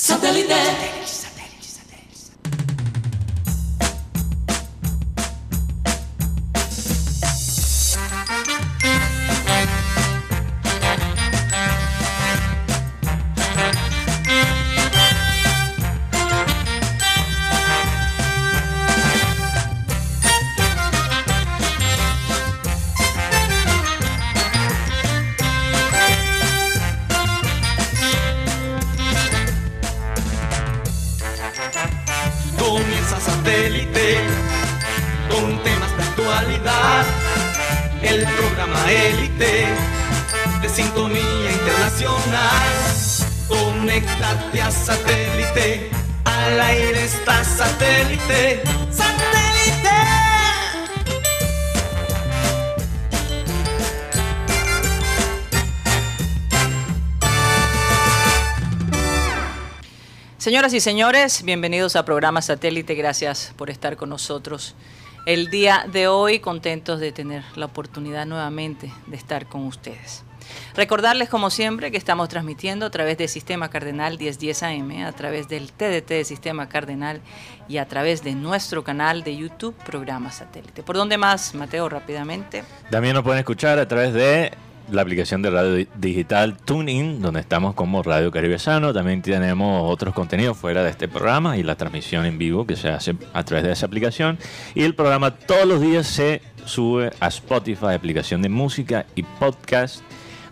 Satellite. Señoras y señores, bienvenidos a programa Satélite. Gracias por estar con nosotros. El día de hoy contentos de tener la oportunidad nuevamente de estar con ustedes. Recordarles como siempre que estamos transmitiendo a través del Sistema Cardenal 1010 AM, a través del TDT de Sistema Cardenal y a través de nuestro canal de YouTube Programa Satélite. ¿Por dónde más, Mateo, rápidamente? También nos pueden escuchar a través de la aplicación de radio digital TuneIn, donde estamos como Radio Caribe Sano. También tenemos otros contenidos fuera de este programa y la transmisión en vivo que se hace a través de esa aplicación. Y el programa todos los días se sube a Spotify, aplicación de música y podcast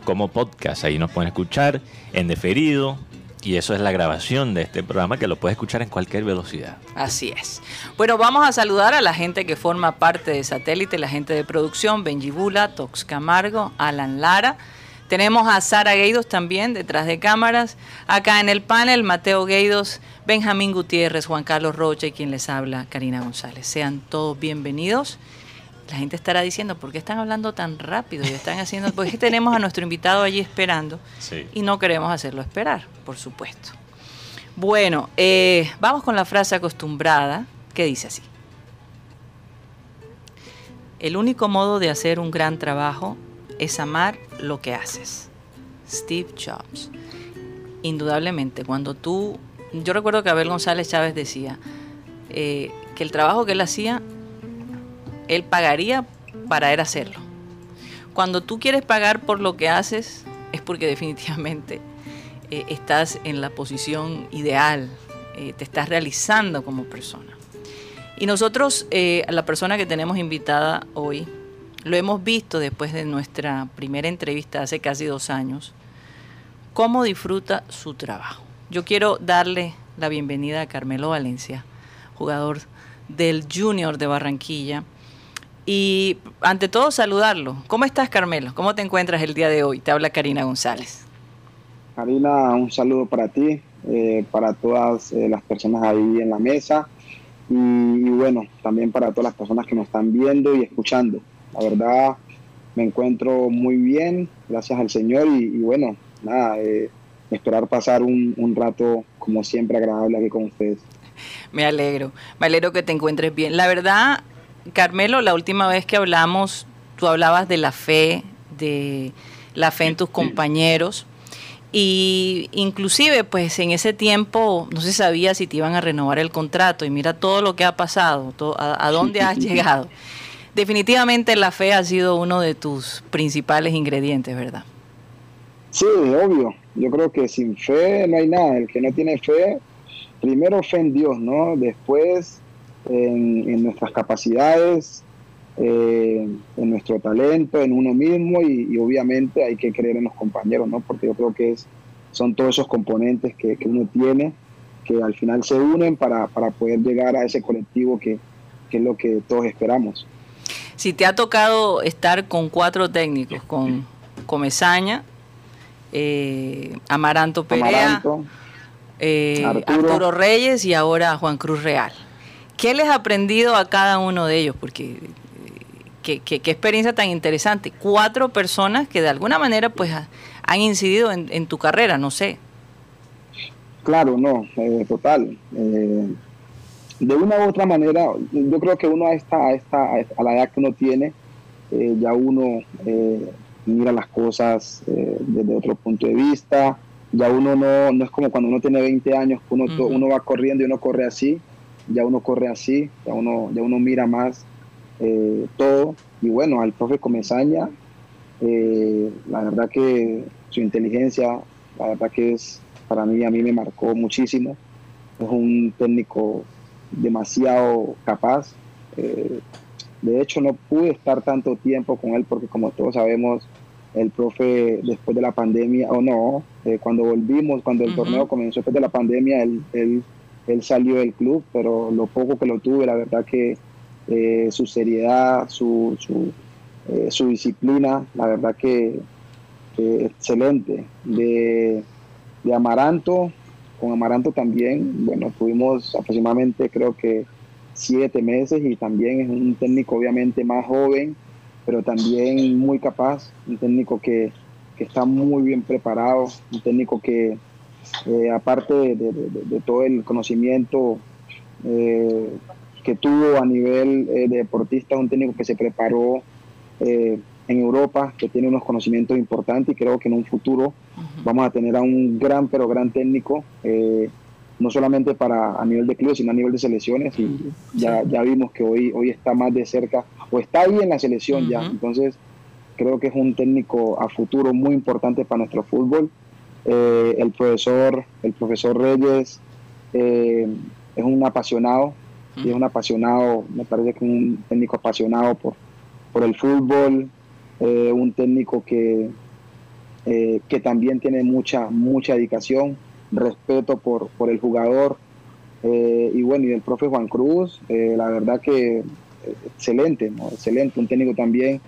como podcast. Ahí nos pueden escuchar en deferido, y eso es la grabación de este programa que lo puedes escuchar en cualquier velocidad. Así es. Bueno, vamos a saludar a la gente que forma parte de Satélite, la gente de producción, Benji Bula, Tox Camargo, Alan Lara. Tenemos a Sara Gueidos también detrás de cámaras. Acá en el panel, Mateo Gueidos, Benjamín Gutiérrez, Juan Carlos Rocha y quien les habla, Karina González. Sean todos bienvenidos la gente estará diciendo, ¿por qué están hablando tan rápido? Y están haciendo, porque tenemos a nuestro invitado allí esperando y no queremos hacerlo esperar, por supuesto. Bueno, eh, vamos con la frase acostumbrada que dice así. El único modo de hacer un gran trabajo es amar lo que haces. Steve Jobs. Indudablemente, cuando tú, yo recuerdo que Abel González Chávez decía eh, que el trabajo que él hacía él pagaría para él hacerlo. Cuando tú quieres pagar por lo que haces, es porque definitivamente eh, estás en la posición ideal, eh, te estás realizando como persona. Y nosotros, eh, la persona que tenemos invitada hoy, lo hemos visto después de nuestra primera entrevista hace casi dos años, cómo disfruta su trabajo. Yo quiero darle la bienvenida a Carmelo Valencia, jugador del Junior de Barranquilla, y ante todo saludarlo. ¿Cómo estás, Carmelo? ¿Cómo te encuentras el día de hoy? Te habla Karina González. Karina, un saludo para ti, eh, para todas eh, las personas ahí en la mesa y, bueno, también para todas las personas que nos están viendo y escuchando. La verdad, me encuentro muy bien, gracias al Señor y, bueno, nada, eh, esperar pasar un, un rato como siempre agradable aquí con ustedes. Me alegro, me alegro que te encuentres bien. La verdad, Carmelo, la última vez que hablamos, tú hablabas de la fe, de la fe en tus compañeros. Y inclusive, pues en ese tiempo no se sabía si te iban a renovar el contrato. Y mira todo lo que ha pasado, a, dónde has llegado. Definitivamente la fe ha sido uno de tus principales ingredientes, ¿verdad? Sí, obvio. Yo creo que sin fe no hay nada. El que no tiene fe, primero fe en Dios, ¿no? Después en, nuestras capacidades, eh, en nuestro talento, en uno mismo y, obviamente hay que creer en los compañeros, ¿no? Porque yo creo que es, son todos esos componentes que, uno tiene que al final se unen para, poder llegar a ese colectivo que, es lo que todos esperamos. Si te ha tocado estar con cuatro técnicos, con Comezaña, eh, Amaranto Perea, eh, Arturo Reyes y ahora Juan Cruz Real. ¿Qué les ha aprendido a cada uno de ellos? Porque qué, experiencia tan interesante. Cuatro personas que de alguna manera pues han incidido en, tu carrera, no sé. Claro, no, eh, total. Eh, de una u otra manera, yo creo que uno a esta, a esta, a la edad que uno tiene, eh, ya uno mira las cosas desde otro punto de vista, ya uno no, no es como cuando uno tiene 20 años, uno, uno va corriendo y uno corre así, ya uno corre así, ya uno, ya uno mira más eh, todo. Y bueno, al profe Comesaña, eh, la verdad que su inteligencia, la verdad que es, para mí, a mí me marcó muchísimo. Es un técnico demasiado capaz. Eh, de hecho, no pude estar tanto tiempo con él porque como todos sabemos, el profe después de la pandemia, o no, eh, cuando volvimos, cuando el torneo comenzó después de la pandemia, él, él, él, salió del club, pero lo poco que lo tuve, la verdad que eh, su seriedad, su, su, eh, su, disciplina, la verdad que, excelente. De, de Amaranto, con Amaranto también, bueno, tuvimos aproximadamente creo que siete meses y también es un técnico obviamente más joven, pero también muy capaz, un técnico que, está muy bien preparado, un técnico que eh, aparte de, todo el conocimiento eh, que tuvo a nivel eh, de deportista, un técnico que se preparó en Europa, que tiene unos conocimientos importantes y creo que en un futuro vamos a tener a un gran, pero gran técnico no solamente para a nivel de clubes, sino a nivel de selecciones. Y ya, ya vimos que hoy, hoy está más de cerca, o está ahí en la selección ya. Entonces, creo que es un técnico a futuro muy importante para nuestro fútbol. Eh, el profesor, el profesor Reyes eh, es un apasionado, y es un apasionado, me parece que un técnico apasionado por, por el fútbol, eh, un técnico que, que también tiene mucha, mucha dedicación respeto por, por el jugador. Eh, y bueno, y el profe Juan Cruz, la verdad que excelente, excelente, un técnico también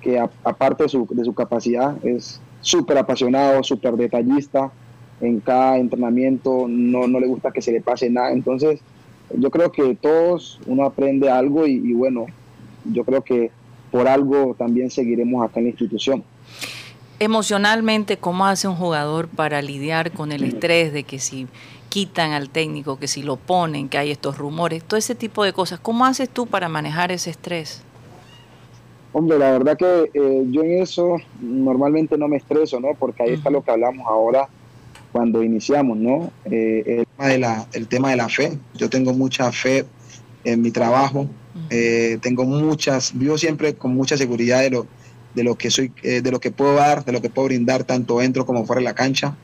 que aparte de su, de su capacidad es súper apasionado, súper detallista, en cada entrenamiento no, no le gusta que se le pase nada, entonces yo creo que todos uno aprende algo y, y bueno, yo creo que por algo también seguiremos acá en la institución emocionalmente, ¿cómo hace un jugador para lidiar con el estrés de que si quitan al técnico, que si lo ponen, que hay estos rumores, todo ese tipo de cosas? ¿Cómo haces tú para manejar ese estrés? Hombre, la verdad que eh, yo en eso normalmente no me estreso, ¿no? Porque ahí está lo que hablamos ahora cuando iniciamos, ¿no? Eh, el, tema de la, el tema de la fe. Yo tengo mucha fe en mi trabajo, eh, tengo muchas, vivo siempre con mucha seguridad de lo, de lo que soy, de lo que puedo dar, de lo que puedo brindar tanto dentro como fuera de la cancha.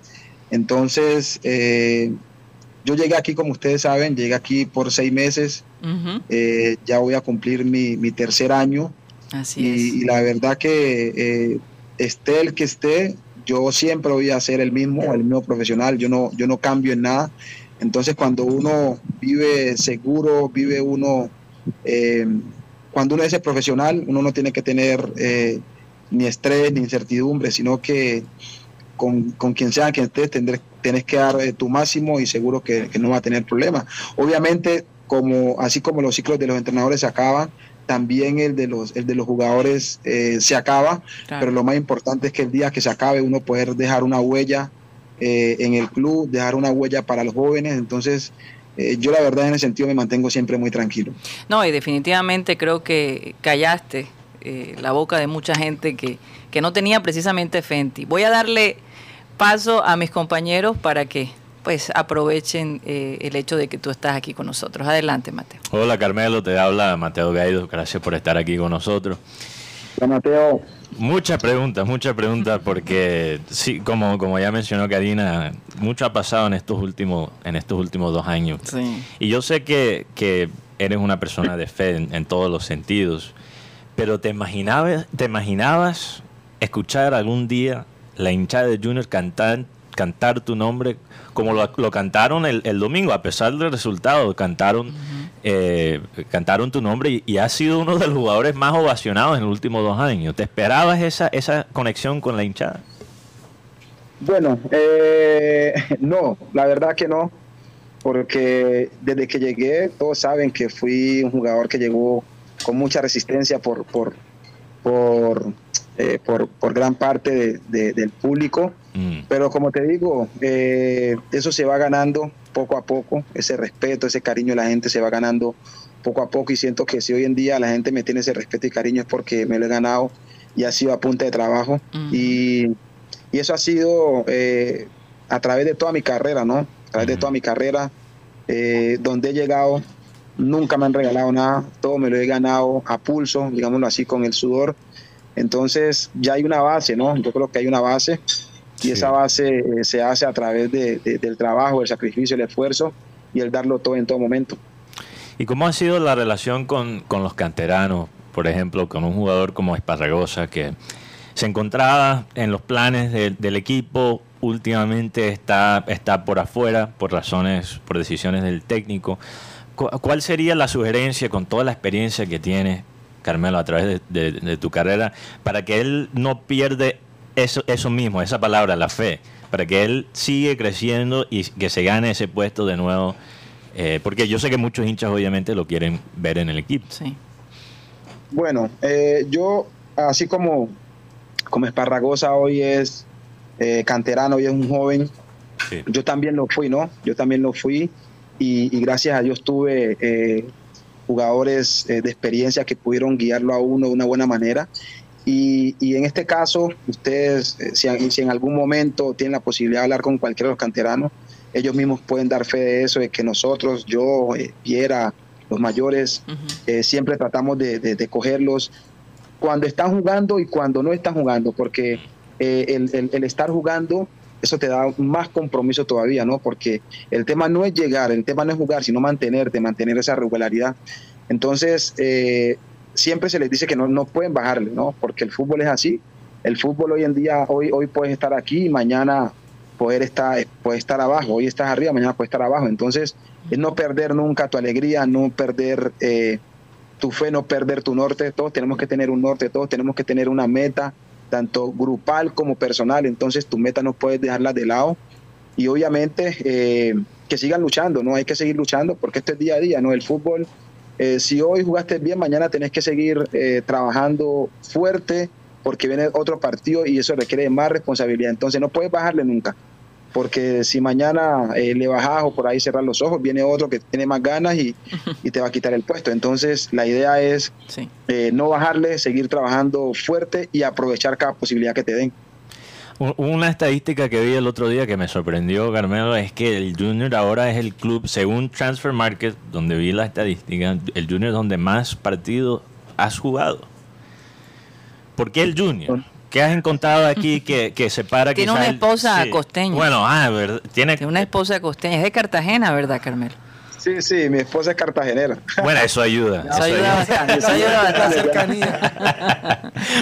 Entonces, yo llegué aquí, como ustedes saben, llegué aquí por seis meses. Ya voy a cumplir mi, mi tercer año. Así y, es. y, la verdad que esté el que esté, yo siempre voy a ser el mismo, el mismo profesional. Yo no, yo no cambio en nada. Entonces, cuando uno vive seguro, vive uno cuando uno es profesional, uno no tiene que tener ni estrés, ni incertidumbre, sino que con, quien sea que estés tendrás, que dar eh, tu máximo y seguro que, no va a tener problemas. Obviamente, como, así como los ciclos de los entrenadores se acaban, también el de los, el de los jugadores eh, se acaba, pero lo más importante es que el día que se acabe uno poder dejar una huella eh, en el club, dejar una huella para los jóvenes, entonces yo la verdad en ese sentido me mantengo siempre muy tranquilo. No, y definitivamente creo que callaste eh, la boca de mucha gente que, que no tenía precisamente Fenty. Voy a darle paso a mis compañeros para que pues aprovechen eh, el hecho de que tú estás aquí con nosotros. Adelante, Mateo. Hola, Carmelo, te habla Mateo Gaido. Gracias por estar aquí con nosotros. Hola, Mateo. Muchas preguntas, muchas preguntas, porque sí, como, como ya mencionó Karina, mucho ha pasado en estos últimos, en estos últimos dos años. Y yo sé que, que, eres una persona de fe en todos los sentidos. Pero ¿te imaginabas, te imaginabas escuchar algún día la hinchada de Junior cantar, cantar tu nombre como lo, cantaron el, domingo, a pesar del resultado, cantaron, eh, cantaron tu nombre y, y, has sido uno de los jugadores más ovacionados en los últimos dos años. ¿Te esperabas esa, esa conexión con la hinchada? Bueno, eh, no, la verdad que no, porque desde que llegué todos saben que fui un jugador que llegó con mucha resistencia por, por, por, eh, por, gran parte del público. Mm. Pero como te digo, eh, eso se va ganando poco a poco, ese respeto, ese cariño de la gente se va ganando poco a poco y siento que si hoy en día la gente me tiene ese respeto y cariño es porque me lo he ganado y ha sido a punta de trabajo. Mm. Y, y, eso ha sido... Eh, a través de toda mi carrera, ¿no? A través de toda mi carrera, eh, donde he llegado, nunca me han regalado nada, todo me lo he ganado a pulso, digámoslo así, con el sudor. Entonces ya hay una base, ¿no? Yo creo que hay una base y esa base eh, se hace a través del trabajo, el sacrificio, el esfuerzo y el darlo todo en todo momento. ¿Y cómo ha sido la relación con, con los canteranos? Por ejemplo, con un jugador como Esparragosa que se encontraba en los planes del equipo, últimamente está, está por afuera por razones, por decisiones del técnico. ¿Cuál sería la sugerencia con toda la experiencia que tiene Carmelo a través de, tu carrera para que él no pierde eso, eso mismo, esa palabra, la fe, para que él siga creciendo y que se gane ese puesto de nuevo? Eh, porque yo sé que muchos hinchas obviamente lo quieren ver en el equipo. Sí. Bueno, eh, yo, así como, como Esparragosa hoy es eh, canterano, hoy es un joven, yo también lo fui, ¿no? Yo también lo fui y, gracias a Dios tuve eh, jugadores de experiencia que pudieron guiarlo a uno de una buena manera. Y, en este caso, ustedes, si, si, en algún momento tienen la posibilidad de hablar con cualquiera de los canteranos, ellos mismos pueden dar fe de eso, de que nosotros, yo, Viera, los mayores, eh, siempre tratamos de, cogerlos cuando están jugando y cuando no están jugando, porque eh, el, estar jugando, eso te da más compromiso todavía, ¿no? Porque el tema no es llegar, el tema no es jugar, sino mantenerte, mantener esa regularidad. Entonces, eh, siempre se les dice que no, no pueden bajarle, ¿no? Porque el fútbol es así. El fútbol hoy en día, hoy, hoy puedes estar aquí y mañana poder estar, puede estar abajo. Hoy estás arriba, mañana puedes estar abajo. Entonces, es no perder nunca tu alegría, no perder eh, tu fe, no perder tu norte. Todos tenemos que tener un norte, todos tenemos que tener una meta, tanto grupal como personal. Entonces, tu meta no puedes dejarla de lado. Y obviamente, eh, que sigan luchando, ¿no? Hay que seguir luchando porque esto es día a día, ¿no? El fútbol, eh, si hoy jugaste bien, mañana tenés que seguir trabajando fuerte porque viene otro partido y eso requiere más responsabilidad. Entonces, no puedes bajarle nunca porque si mañana eh, le bajas o por ahí cerrar los ojos, viene otro que tiene más ganas y, te va a quitar el puesto. Entonces, la idea es eh, no bajarle, seguir trabajando fuerte y aprovechar cada posibilidad que te den. Una estadística que vi el otro día que me sorprendió, Carmelo, es que el Junior ahora es el club, según Transfer Market, donde vi la estadística, el Junior donde más partidos has jugado. ¿Por qué el Junior? ¿Qué has encontrado aquí que, que separa Tiene una esposa costeña. Bueno, ah, ¿verdad? Tiene... una esposa costeña. Es de Cartagena, ¿verdad, Carmelo? Sí, sí, mi esposa es cartagenera. Bueno, eso ayuda. Eso, ayuda, bastante. Eso ayuda bastante.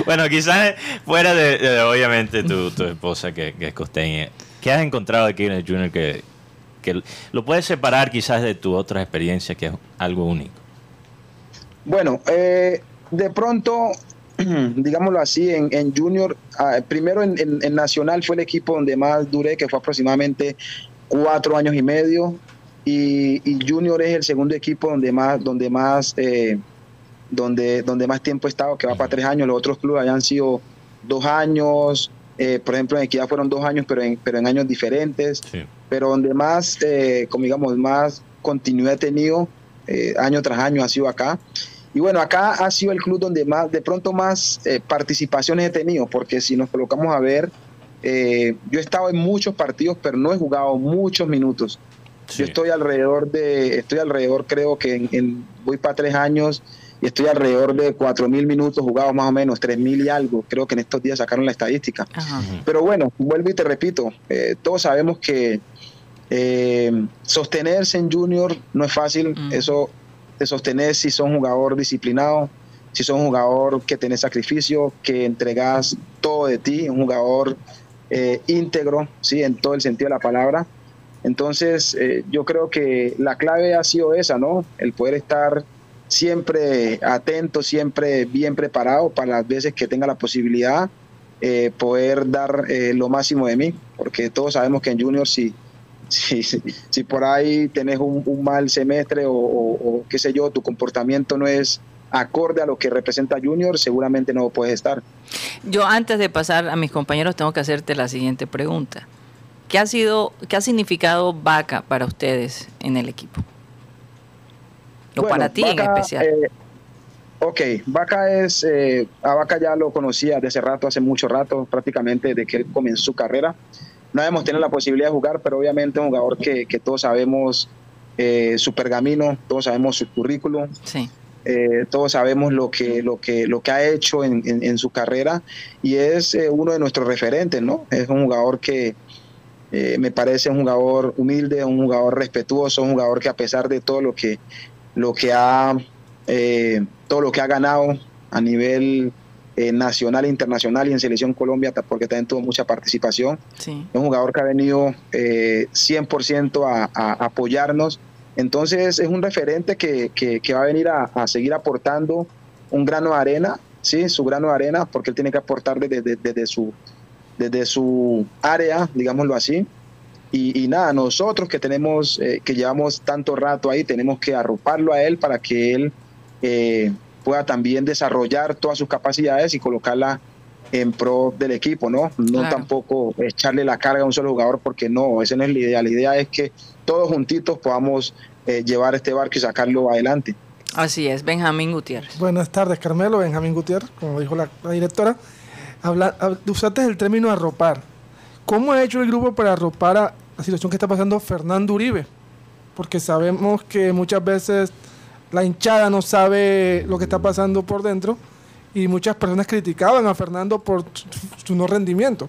bueno, quizás fuera de, obviamente, tu, tu esposa que, que, es costeña. ¿Qué has encontrado aquí en el Junior que, que lo puedes separar quizás de tu otra experiencia que es algo único? Bueno, eh, de pronto digámoslo así, en, Junior, ah, primero en, Nacional fue el equipo donde más duré, que fue aproximadamente cuatro años y medio, y, Junior es el segundo equipo donde más, donde más, eh, donde, donde más tiempo he estado, que va para tres años, los otros clubes hayan sido dos años, eh, por ejemplo en Equidad fueron dos años, pero en, pero en años diferentes, pero donde más, eh, como digamos, más continuidad he tenido año tras año ha sido acá. Y bueno, acá ha sido el club donde más, de pronto más eh, participaciones he tenido, porque si nos colocamos a ver, eh, yo he estado en muchos partidos, pero no he jugado muchos minutos. Yo estoy alrededor de, estoy alrededor, creo que en, voy para tres años y estoy alrededor de cuatro mil minutos jugados más o menos, tres mil y algo. Creo que en estos días sacaron la estadística. Pero bueno, vuelvo y te repito, eh, todos sabemos que sostenerse en junior no es fácil. Mm. Eso de sostener si son jugador disciplinado, si son jugador que tiene sacrificio, que entregas todo de ti, un jugador eh, íntegro, ¿sí? en todo el sentido de la palabra. Entonces, eh, yo creo que la clave ha sido esa, ¿no? El poder estar siempre atento, siempre bien preparado para las veces que tenga la posibilidad, eh, poder dar lo máximo de mí, porque todos sabemos que en Junior si si, si, por ahí tenés un, mal semestre o, qué sé yo, tu comportamiento no es acorde a lo que representa Junior, seguramente no puedes estar. Yo antes de pasar a mis compañeros tengo que hacerte la siguiente pregunta. ¿Qué ha sido, qué ha significado Vaca para ustedes en el equipo? O para ti en especial. Eh, ok, Vaca es, eh, a Vaca ya lo conocía desde rato, hace mucho rato, prácticamente de que comenzó su carrera no hemos tenido la posibilidad de jugar, pero obviamente es un jugador que, que todos sabemos eh, su pergamino, todos sabemos su currículum. Sí. Eh, todos sabemos lo que, lo que, lo que ha hecho en, en, su carrera y es eh, uno de nuestros referentes, ¿no? Es un jugador que me parece un jugador humilde, un jugador respetuoso, un jugador que a pesar de todo lo que, lo que ha, todo lo que ha ganado a nivel nacional e internacional y en Selección Colombia, porque también tuvo mucha participación. Es un jugador que ha venido 100% a, a, apoyarnos entonces es un referente que, va a venir a, seguir aportando un grano de arena, ¿sí? su grano de arena, porque él tiene que aportar desde, su, desde su área, digámoslo así. Y, nada, nosotros que tenemos, eh, que llevamos tanto rato ahí, tenemos que arroparlo a él para que él eh, pueda también desarrollar todas sus capacidades y colocarla en pro del equipo, ¿no? No tampoco echarle la carga a un solo jugador porque no, esa no es la idea. La idea es que todos juntitos podamos eh, llevar este barco y sacarlo adelante. Así es, Benjamín Gutiérrez. Buenas tardes, Carmelo, Benjamín Gutiérrez, como dijo la, directora. Habla, usaste el término arropar. ¿Cómo ha hecho el grupo para arropar a la situación que está pasando Fernando Uribe? Porque sabemos que muchas veces la hinchada no sabe lo que está pasando por dentro y muchas personas criticaban a Fernando por su no rendimiento.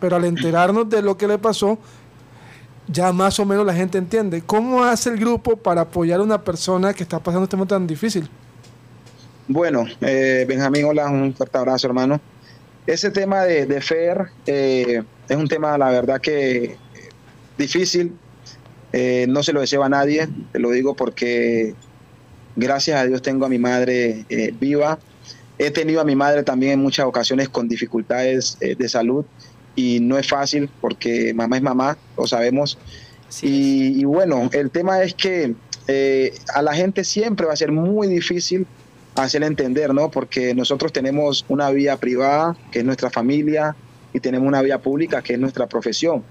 Pero al enterarnos de lo que le pasó, ya más o menos la gente entiende. ¿Cómo hace el grupo para apoyar a una persona que está pasando este momento tan difícil? Bueno, eh, Benjamín, hola, un fuerte abrazo, hermano. Ese tema de, de FER eh, es un tema, la verdad, que difícil. Eh, no se lo deseo a nadie, te lo digo porque gracias a Dios tengo a mi madre viva. He tenido a mi madre también en muchas ocasiones con dificultades de salud y no es fácil porque mamá es mamá, lo sabemos. y, bueno, el tema es que eh, a la gente siempre va a ser muy difícil hacer entender, ¿no? Porque nosotros tenemos una vía privada, que es nuestra familia, y tenemos una vía pública, que es nuestra profesión.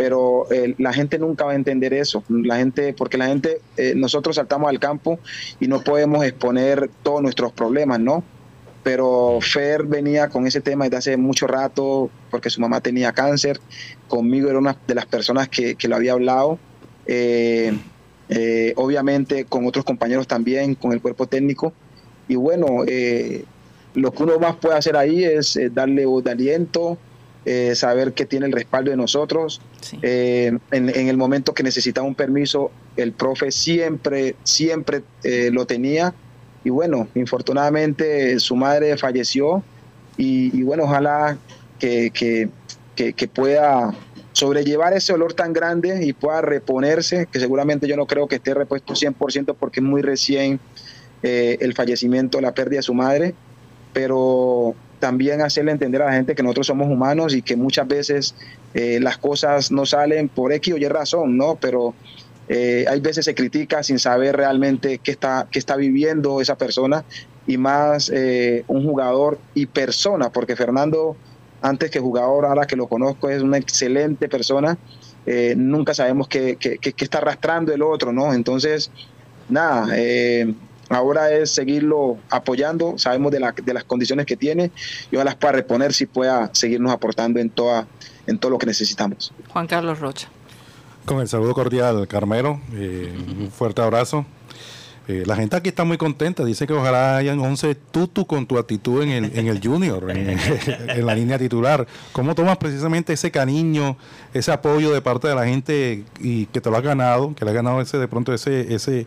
Pero eh, la gente nunca va a entender eso. La gente, porque la gente, eh, nosotros saltamos al campo y no podemos exponer todos nuestros problemas, ¿no? pero Fer venía con ese tema desde hace mucho rato porque su mamá tenía cáncer. Conmigo era una de las personas que, lo había hablado. Eh, eh, obviamente con otros compañeros también, con el cuerpo técnico. Y bueno, eh, lo que uno más puede hacer ahí es darle voz de aliento, saber que tiene el respaldo de nosotros. En, en, el momento que necesitaba un permiso, el profe siempre, siempre lo tenía. Y bueno, infortunadamente su madre falleció y, bueno, ojalá que, que, pueda sobrellevar ese olor tan grande y pueda reponerse, que seguramente yo no creo que esté repuesto 100% porque es muy recién eh, el fallecimiento, la pérdida de su madre, pero también hacerle entender a la gente que nosotros somos humanos y que muchas veces eh, las cosas no salen por X o Y razón, ¿no? Pero eh, hay veces se critica sin saber realmente qué está, qué está viviendo esa persona y más eh, un jugador y persona, porque Fernando, antes que jugador, ahora que lo conozco, es una excelente persona. Eh, nunca sabemos qué, está arrastrando el otro, ¿no? Entonces, nada, ahora es seguirlo apoyando, sabemos de, de, las condiciones que tiene y ojalá pueda reponer si pueda seguirnos aportando en, toda, en todo lo que necesitamos. Juan Carlos Rocha. Con el saludo cordial, Carmelo. Eh, un fuerte abrazo. Eh, la gente aquí está muy contenta. Dice que ojalá hayan 11 tutu con tu actitud en el, en el Junior, en, la línea titular. ¿Cómo tomas precisamente ese cariño, ese apoyo de parte de la gente y que te lo ha ganado, que le ha ganado ese de pronto ese ese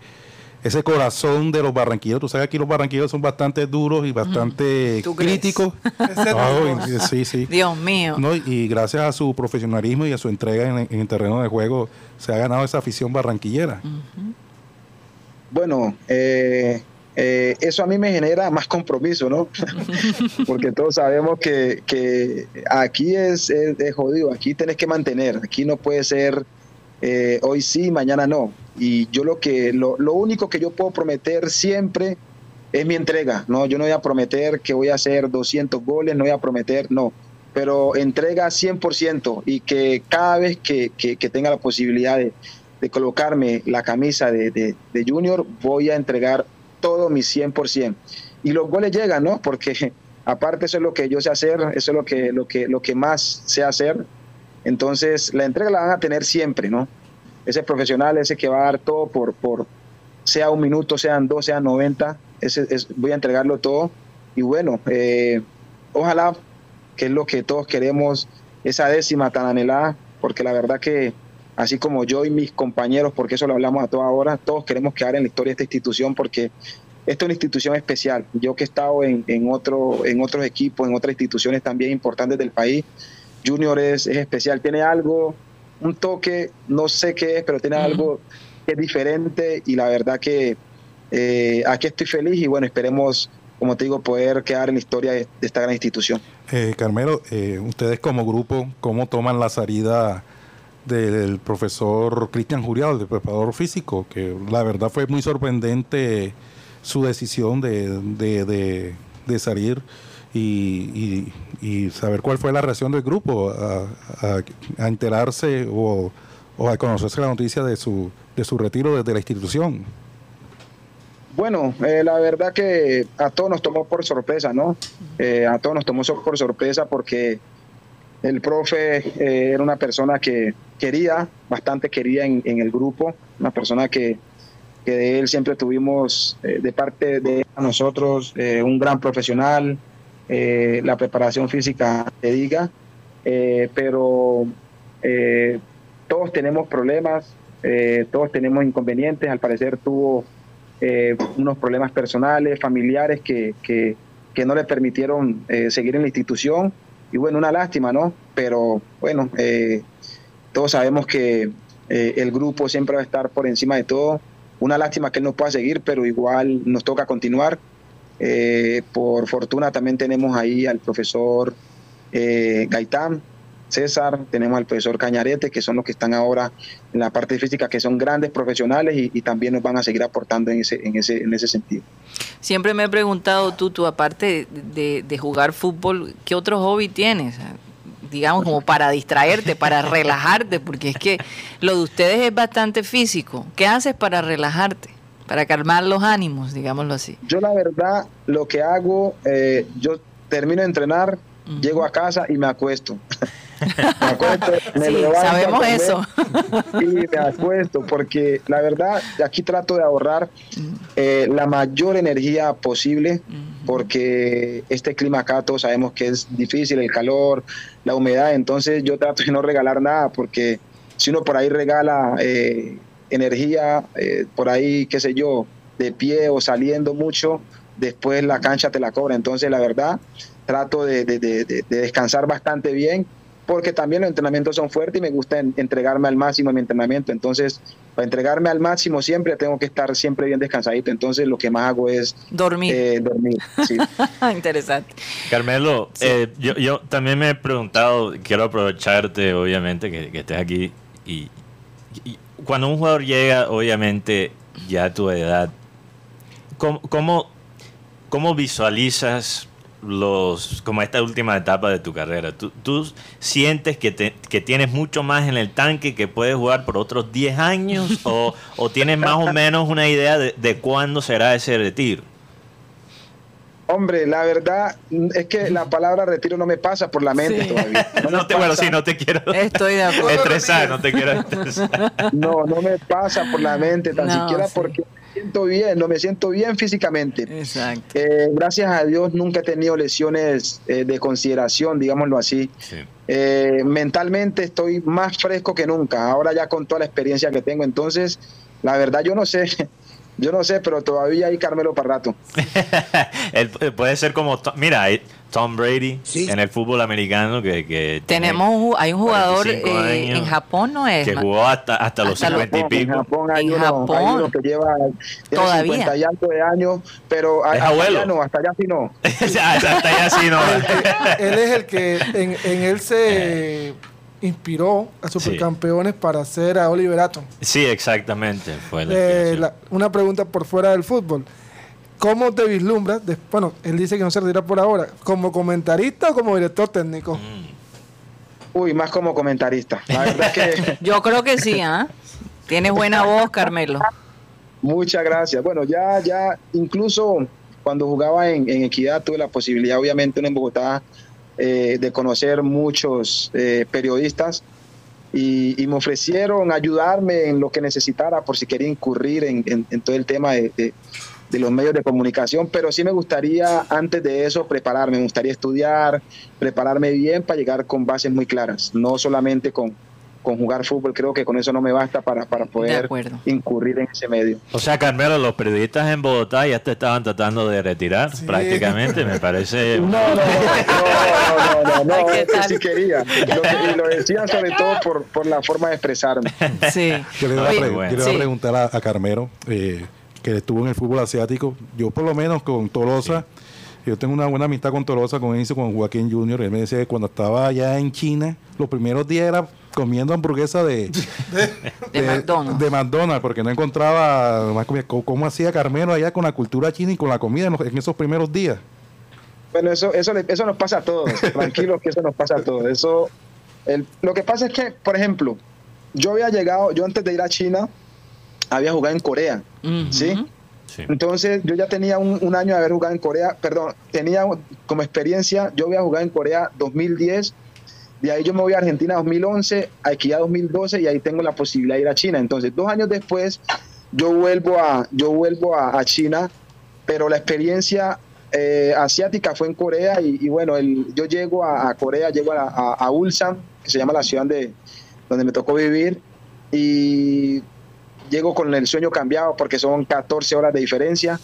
ese corazón de los barranquilleros. Tú sabes que aquí los barranquilleros son bastante duros y bastante críticos. sí, sí. Dios mío. Y gracias a su profesionalismo y a su entrega en, el terreno de juego, se ha ganado esa afición barranquillera. Bueno, eh, eh, eso a mí me genera más compromiso, ¿no? Porque todos sabemos que, aquí es, es, jodido, aquí tenés que mantener, aquí no puede ser eh, hoy sí, mañana no. Y yo lo que, lo, único que yo puedo prometer siempre es mi entrega, ¿no? Yo no voy a prometer que voy a hacer 200 goles, no voy a prometer, no. Pero entrega 100% y que cada vez que, tenga la posibilidad de, colocarme la camisa de, Junior, voy a entregar todo mi 100%. Y los goles llegan, ¿no? Porque aparte eso es lo que yo sé hacer, eso es lo que, lo que, lo que más sé hacer Entonces, la entrega la van a tener siempre, ¿no? Ese profesional, ese que va a dar todo por, por sea un minuto, sean dos, sean 90, ese, es, voy a entregarlo todo. Y bueno, eh, ojalá, que es lo que todos queremos, esa décima tan anhelada, porque la verdad que así como yo y mis compañeros, porque eso lo hablamos a toda hora, todos queremos quedar en la historia de esta institución porque esta es una institución especial. Yo que he estado en, en, otro, en otros equipos, en otras instituciones también importantes del país, Junior es, es especial, tiene algo, un toque, no sé qué es, pero tiene algo que es diferente y la verdad que eh, aquí estoy feliz y bueno, esperemos, como te digo, poder quedar en la historia de, esta gran institución. Eh, Carmelo, eh, ustedes como grupo, ¿cómo toman la salida del profesor Cristian Jurial, del preparador físico? Que la verdad fue muy sorprendente su decisión de, de, de, salir y, y, saber cuál fue la reacción del grupo a, enterarse o, a conocerse la noticia de su, de su retiro desde la institución. Bueno, eh, la verdad que a todos nos tomó por sorpresa, ¿no? Eh, a todos nos tomó por sorpresa porque el profe eh, era una persona que quería, bastante quería en, en el grupo, una persona que, que, de él siempre tuvimos de parte de nosotros un gran profesional, la preparación física te diga, pero todos tenemos problemas, todos tenemos inconvenientes, al parecer tuvo eh, unos problemas personales, familiares que, que, no le permitieron eh, seguir en la institución. Y bueno, una lástima, ¿no? Pero bueno, eh, todos sabemos que el grupo siempre va a estar por encima de todo. Una lástima que él no pueda seguir, pero igual nos toca continuar. Por fortuna también tenemos ahí al profesor Gaitán, César, tenemos al profesor Cañarete, que son los que están ahora en la parte física, que son grandes profesionales y, también nos van a seguir aportando en ese, en ese, en ese sentido. Siempre me he preguntado, tú, tú aparte de, de jugar fútbol, ¿qué otro hobby tienes? digamos, como para distraerte, para relajarte, porque es que lo de ustedes es bastante físico. ¿Qué haces para relajarte? Para calmar los ánimos, digámoslo así. Yo la verdad, lo que hago, eh, yo termino de entrenar, llego a casa y me acuesto. Me acuesto, sí, sabemos eso. Y me acuesto, porque la verdad, aquí trato de ahorrar eh, la mayor energía posible, porque este clima acá todos sabemos que es difícil, el calor, la humedad, entonces yo trato de no regalar nada, porque si uno por ahí regala eh, energía, eh, por ahí, qué sé yo, de pie o saliendo mucho, después la cancha te la cobra. Entonces, la verdad, trato de, de descansar bastante bien porque también los entrenamientos son fuertes y me gusta entregarme al máximo en mi entrenamiento. Entonces, para entregarme al máximo siempre tengo que estar siempre bien descansadito. Entonces, lo que más hago es dormir. Eh, dormir Interesante. Carmelo, eh, yo, yo, también me he preguntado, quiero aprovecharte, obviamente, que, estés aquí. Y, cuando un jugador llega, obviamente, ya a tu edad, ¿cómo, cómo, visualizas los como esta última etapa de tu carrera? ¿Tú, tú sientes que, te, que, tienes mucho más en el tanque que puedes jugar por otros 10 años o, o, tienes más o menos una idea de, de, cuándo será ese retiro? Hombre, la verdad es que la palabra retiro no me pasa por la mente todavía. No, te, bueno, sí, no te quiero Estoy de acuerdo. estresar, no te quiero estresar. No, no me pasa por la mente, tan siquiera porque siento bien, no me siento bien físicamente. Exacto. Eh, gracias a Dios nunca he tenido lesiones eh, de consideración, digámoslo así. Eh, mentalmente estoy más fresco que nunca, ahora ya con toda la experiencia que tengo. Entonces, la verdad yo no sé, yo no sé, pero todavía hay Carmelo para rato. puede ser como, mira, Tom Brady en el fútbol americano que, tenemos hay un jugador eh, en Japón no es que jugó hasta, hasta, los 50 y pico. En Japón hay, uno, que lleva, todavía. 50 y algo de años pero hasta allá no hasta allá sí no. Hasta allá sí no. Él, es el que en, en él se inspiró a supercampeones para hacer a Oliver Atom. Sí, exactamente. Fue eh, una pregunta por fuera del fútbol. ¿Cómo te vislumbras? bueno, él dice que no se retira por ahora. ¿Como comentarista o como director técnico? Mm. Uy, más como comentarista. La verdad que... Yo creo que sí, ¿ah? Tienes buena voz, Carmelo. Muchas gracias. Bueno, ya, ya, incluso cuando jugaba en, en Equidad tuve la posibilidad, obviamente, en Bogotá, eh, de conocer muchos eh, periodistas y, me ofrecieron ayudarme en lo que necesitara por si quería incurrir en, todo el tema de- de los medios de comunicación, pero sí me gustaría antes de eso prepararme, me gustaría estudiar, prepararme bien para llegar con bases muy claras, no solamente con, con jugar fútbol, creo que con eso no me basta para, para De poder incurrir en ese medio. O sea, Carmelo, los periodistas en Bogotá ya te estaban tratando de retirar Sí. prácticamente, me parece. No, no, no, no, no, no, no, Ay, ¿qué es que tal? sí quería. Lo, y lo decía sobre todo por, por la forma de expresarme. Sí. Yo le bueno. yo le iba a sí. preguntar a, a Carmelo, eh, que estuvo en el fútbol asiático. Yo, por lo menos, con Tolosa, yo tengo una buena amistad con Tolosa, con él y con Joaquín Junior. Él me decía que cuando estaba allá en China, los primeros días era comiendo hamburguesa de, De McDonald's. de McDonald's, porque no encontraba más comida. ¿Cómo, cómo hacía Carmelo allá con la cultura china y con la comida en, los- en esos primeros días? Bueno, eso, eso, le- eso nos pasa a todos. Tranquilos que eso nos pasa a todos. Eso, el- lo que pasa es que, por ejemplo, yo había llegado, yo antes de ir a China, había jugado en Corea. Sí. Entonces yo ya tenía un, un año de haber jugado en Corea, perdón, tenía como experiencia, yo había jugado en Corea 2010, de ahí yo me voy a Argentina 2011, a Equidad 2012 y ahí tengo la posibilidad de ir a China. Entonces dos años después yo vuelvo a, yo vuelvo a, a China, pero la experiencia eh, asiática fue en Corea y, bueno, el, yo llego a, a Corea, llego a, a, a Ulsan, que se llama la ciudad de, donde me tocó vivir y llego con el sueño cambiado porque son 14 horas de diferencia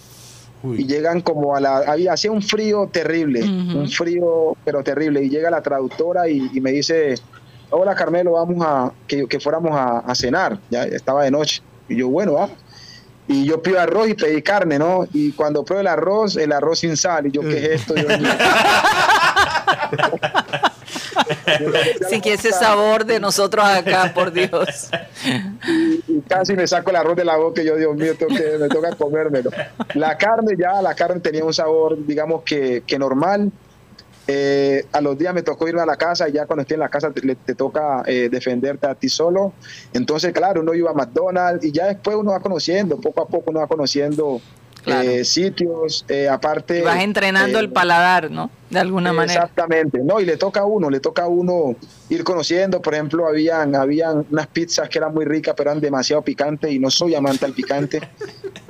Uy. y llegan como a la había hacía un frío terrible un frío pero terrible y llega la traductora y, y me dice hola Carmelo vamos a que, que fuéramos a, a cenar ya estaba de noche y yo bueno vamos y yo pido arroz y pedí carne, ¿no? Y cuando pruebo el arroz, el arroz sin sal. Y yo, ¿qué es esto? Dios mío? Sí, que ese sabor de nosotros acá, por Dios. y casi me saco el arroz de la boca y yo, Dios mío, tengo que, me toca comérmelo. La carne ya, la carne tenía un sabor, digamos que, que normal. Eh, a los días me tocó irme a la casa y ya cuando estoy en la casa te, toca eh, defenderte a ti solo. Entonces, claro, uno iba a McDonald's y ya después uno va conociendo, poco a poco uno va conociendo Claro. eh, sitios, eh, aparte... Y vas entrenando eh, el paladar, ¿no? De alguna manera. Exactamente, no, y le toca a uno, le toca a uno ir conociendo, por ejemplo, habían, habían unas pizzas que eran muy ricas, pero eran demasiado picantes y no soy amante al picante.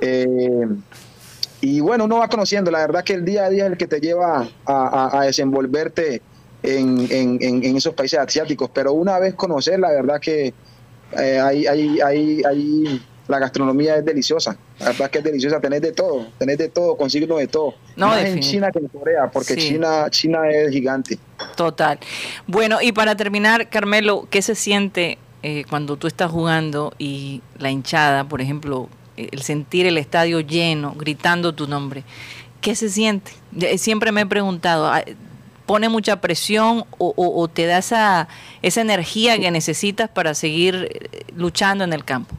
Y bueno, uno va conociendo, la verdad que el día a día es el que te lleva a, a- a desenvolverte en, en- esos países asiáticos, pero una vez conocer, la verdad que eh, ahí, ahí, ahí la gastronomía es deliciosa, la verdad que es deliciosa, tenés de todo, tenés de todo, consigues de todo. No, Más en China que en Corea, porque Sí. China, China es gigante. Total. Bueno, y para terminar, Carmelo, ¿qué se siente eh, cuando tú estás jugando y la hinchada, por ejemplo, eh, el sentir el estadio lleno, gritando tu nombre? ¿Qué se siente? Ya- Siempre me he preguntado, ah, ¿pone mucha presión o, o- o te da esa, esa energía que necesitas para seguir eh, luchando en el campo?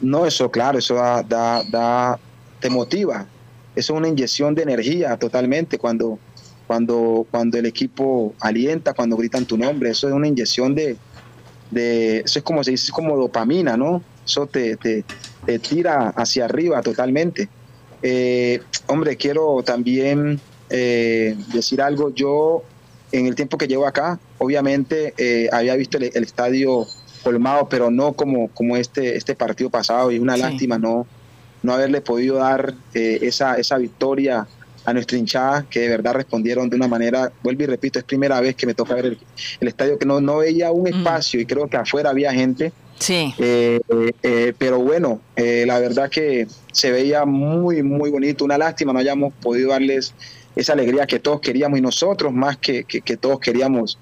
No, eso claro, eso da, da, da- te motiva. Eso es una inyección de energía totalmente cuando, cuando, cuando el equipo alienta, cuando gritan tu nombre. Eso es una inyección de, de eso es como se dice, como dopamina, ¿no? Eso te, te, tira hacia arriba totalmente. Eh, hombre, quiero también eh, decir algo. Yo, en el tiempo que llevo acá, obviamente eh, había visto el estadio colmado, pero no como, como este, este partido pasado. Y una Sí. lástima no, no haberle podido dar eh, esa, esa victoria a nuestra hinchada, que de verdad respondieron de una manera, vuelvo y repito, es primera vez que me toca ver el, el estadio, que no, no veía un Mm. espacio y creo que afuera había gente. Sí, Eh, eh, pero bueno, eh, la verdad que se veía muy, muy bonito. Una lástima no hayamos podido darles esa alegría que todos queríamos y nosotros más que, que, que todos queríamos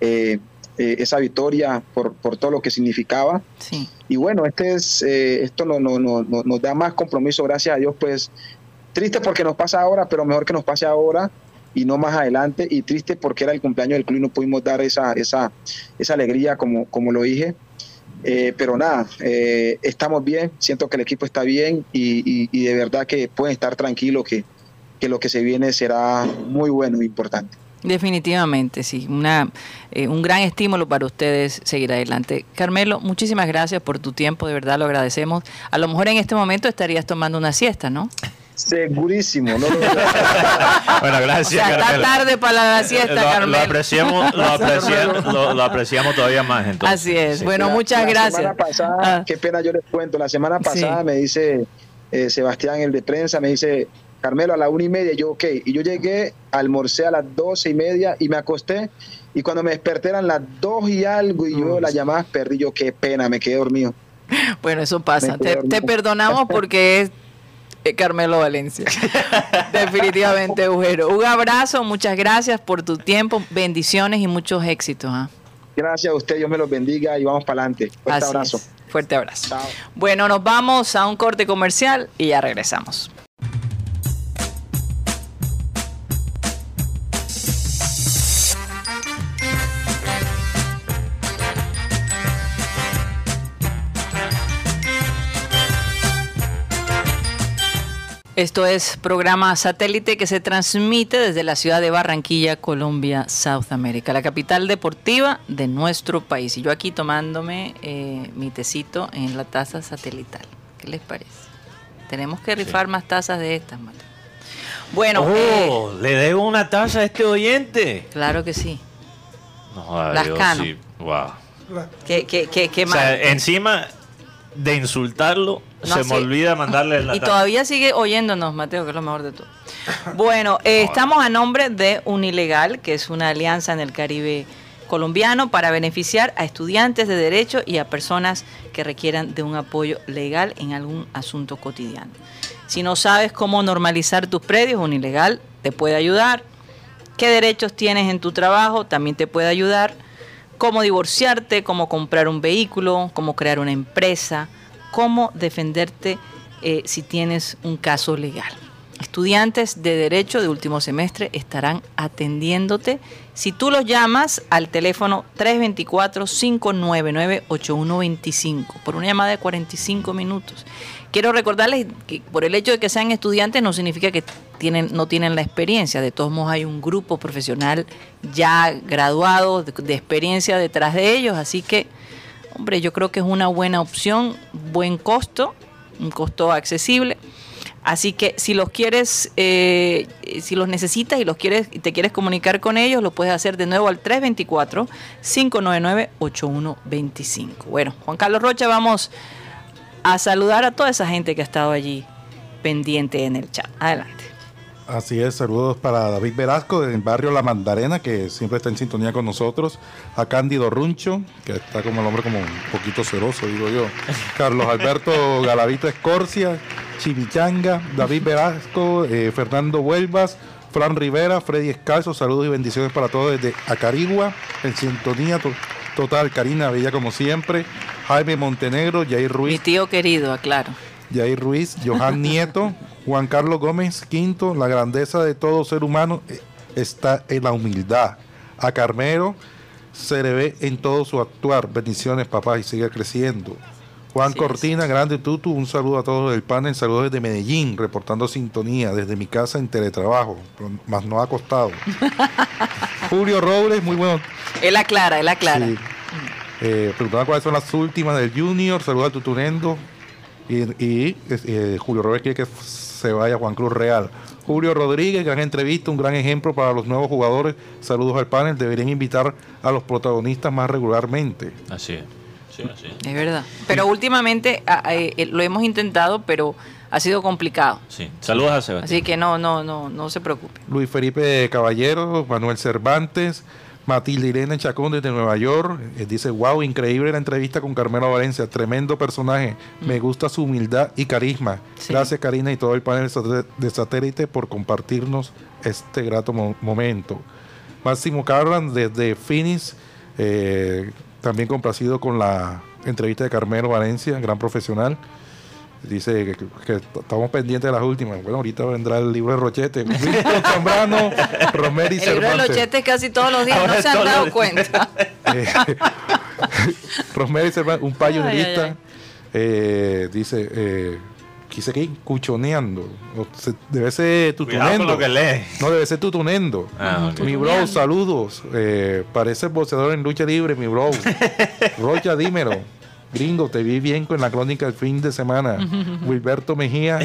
eh, eh, esa victoria por, por todo lo que significaba. sí. Y bueno, este es, eh, esto no, no, no, no- nos da más compromiso, gracias a Dios, pues triste porque nos pasa ahora, pero mejor que nos pase ahora y no más adelante, y triste porque era el cumpleaños del club y no pudimos dar esa, esa, esa alegría como, como lo dije. Eh, pero nada, eh, estamos bien, siento que el equipo está bien y, y- y de verdad que pueden estar tranquilos que, que lo que se viene será muy bueno e importante. Definitivamente, sí. Una, eh, un gran estímulo para ustedes seguir adelante. Carmelo, muchísimas gracias por tu tiempo, de verdad lo agradecemos. A lo mejor en este momento estarías tomando una siesta, ¿no? Segurísimo. No lo- Bueno, O gracias, sea, está Carmelo. tarde para la siesta, Lo, lo Carmelo. apreciamos, lo, apreciamos, lo, lo apreciamos todavía más. Entonces. Así es. Sí. Bueno, La- muchas la gracias. semana pasada, Ah. qué pena yo les cuento, la semana Sí. pasada me dice eh, Sebastián, el de prensa, me dice, Carmelo, a la una y media, yo, ok, y yo llegué, almorcé a las doce y media y me acosté, y cuando me desperté eran las dos y algo, y yo las llamadas perdí, yo, qué pena, me quedé dormido. Bueno, eso pasa. Te, te perdonamos porque es eh, Carmelo Valencia. Definitivamente, Ujero. Un abrazo, muchas gracias por tu tiempo, bendiciones y muchos éxitos. ¿ah? Gracias a usted, Dios me los bendiga y vamos para adelante. Fuerte Así abrazo. es. Fuerte abrazo. Chao. Bueno, nos vamos a un corte comercial y ya regresamos. Esto es programa satélite que se transmite desde la ciudad de Barranquilla, Colombia, South America, la capital deportiva de nuestro país. Y yo aquí tomándome eh, mi tecito en la taza satelital. ¿Qué les parece? Tenemos que rifar más tazas de estas, Mateo. Bueno, eh, Oh, le debo una taza a este oyente. claro que sí. No, Las Cano. sí. Wow. ¿Qué, qué, qué, qué O sea, encima de insultarlo, No, se sí. me olvida mandarle la Y todavía sigue oyéndonos, Mateo, que es lo mejor de todo. Bueno, eh, estamos a nombre de Unilegal, que es una alianza en el Caribe colombiano para beneficiar a estudiantes de derecho y a personas que requieran de un apoyo legal en algún asunto cotidiano. Si no sabes cómo normalizar tus predios, Unilegal te puede ayudar. ¿Qué derechos tienes en tu trabajo? También te puede ayudar. Cómo divorciarte, cómo comprar un vehículo, cómo crear una empresa, cómo defenderte eh, si tienes un caso legal. Estudiantes de Derecho de último semestre estarán atendiéndote si tú los llamas al teléfono 324-599-8125 por una llamada de 45 minutos. Quiero recordarles que por el hecho de que sean estudiantes no significa que tienen, no tienen la experiencia. De todos modos hay un grupo profesional ya graduado de, de experiencia detrás de ellos. Así que, hombre, yo creo que es una buena opción, buen costo, un costo accesible. Así que si los quieres, eh, si los necesitas y los quieres y te quieres comunicar con ellos, lo puedes hacer de nuevo al 324-599-8125. Bueno, Juan Carlos Rocha, vamos a saludar a toda esa gente que ha estado allí pendiente en el chat. Adelante. Así es, saludos para David Velasco del barrio La Mandarena, que siempre está en sintonía con nosotros. A Cándido Runcho, que está como el hombre como un poquito celoso, digo yo. Carlos Alberto Galavito Escorcia, Chimichanga, David Velasco, eh, Fernando Huelvas, Fran Rivera, Freddy Escalzo, saludos y bendiciones para todos desde Acarigua, en sintonía to- total, Karina Bella como siempre, Jaime Montenegro, Jair Mi Ruiz, tío querido, aclaro. Jair Ruiz, Johan Nieto, Juan Carlos Gómez Quinto, la grandeza de todo ser humano eh, está en la humildad. A Carmelo se le ve en todo su actuar. Bendiciones, papá, y sigue creciendo. Juan Cortina, grande Tutu, un saludo a todos del panel, saludos desde Medellín, reportando sintonía desde mi casa en teletrabajo, más no ha costado. Julio Robles, muy bueno. Él aclara, él aclara. Sí. Eh, preguntaba cuáles son las últimas del Junior. Saludos a Tutunendo. Y, y, eh, Julio Robles quiere que se vaya Juan Cruz Real. Julio Rodríguez, gran entrevista, un gran ejemplo para los nuevos jugadores. Saludos al panel. Deberían invitar a los protagonistas más regularmente. Así es. Sí, así es. Es verdad. Pero últimamente eh, eh, lo hemos intentado, pero ha sido complicado. Sí. Saludos a Sebastián. Así que no, no, no, no se preocupe. Luis Felipe Caballero, Manuel Cervantes, Matilde Irene Chacón desde Nueva York. Eh, dice, wow, increíble la entrevista con Carmelo Valencia, tremendo personaje. Me gusta su humildad y carisma. Sí. Gracias Karina y todo el panel de sat- de satélite por compartirnos este grato mo- momento. Máximo Carran desde Phoenix, eh, también complacido con la entrevista de Carmelo Valencia, gran profesional. Dice que, que estamos pendientes de las últimas. Bueno, ahorita vendrá el libro de Rochete. Víctor Zambrano, Romero y El libro de chetes casi todos los días, Ahora no se han dado los- cuenta. Eh, Romero y Cervantes, un payonista. Ay, ay, ay. Eh, dice, eh, quise que cuchoneando. O se- debe ser tutunendo. lo que lee. No, debe ser tutunendo. Ah. Mi bro, saludos. Eh, parece boxeador en lucha libre, mi bro. Rocha, dímelo. Gringo, te vi bien con la crónica del fin de semana. Wilberto Mejía.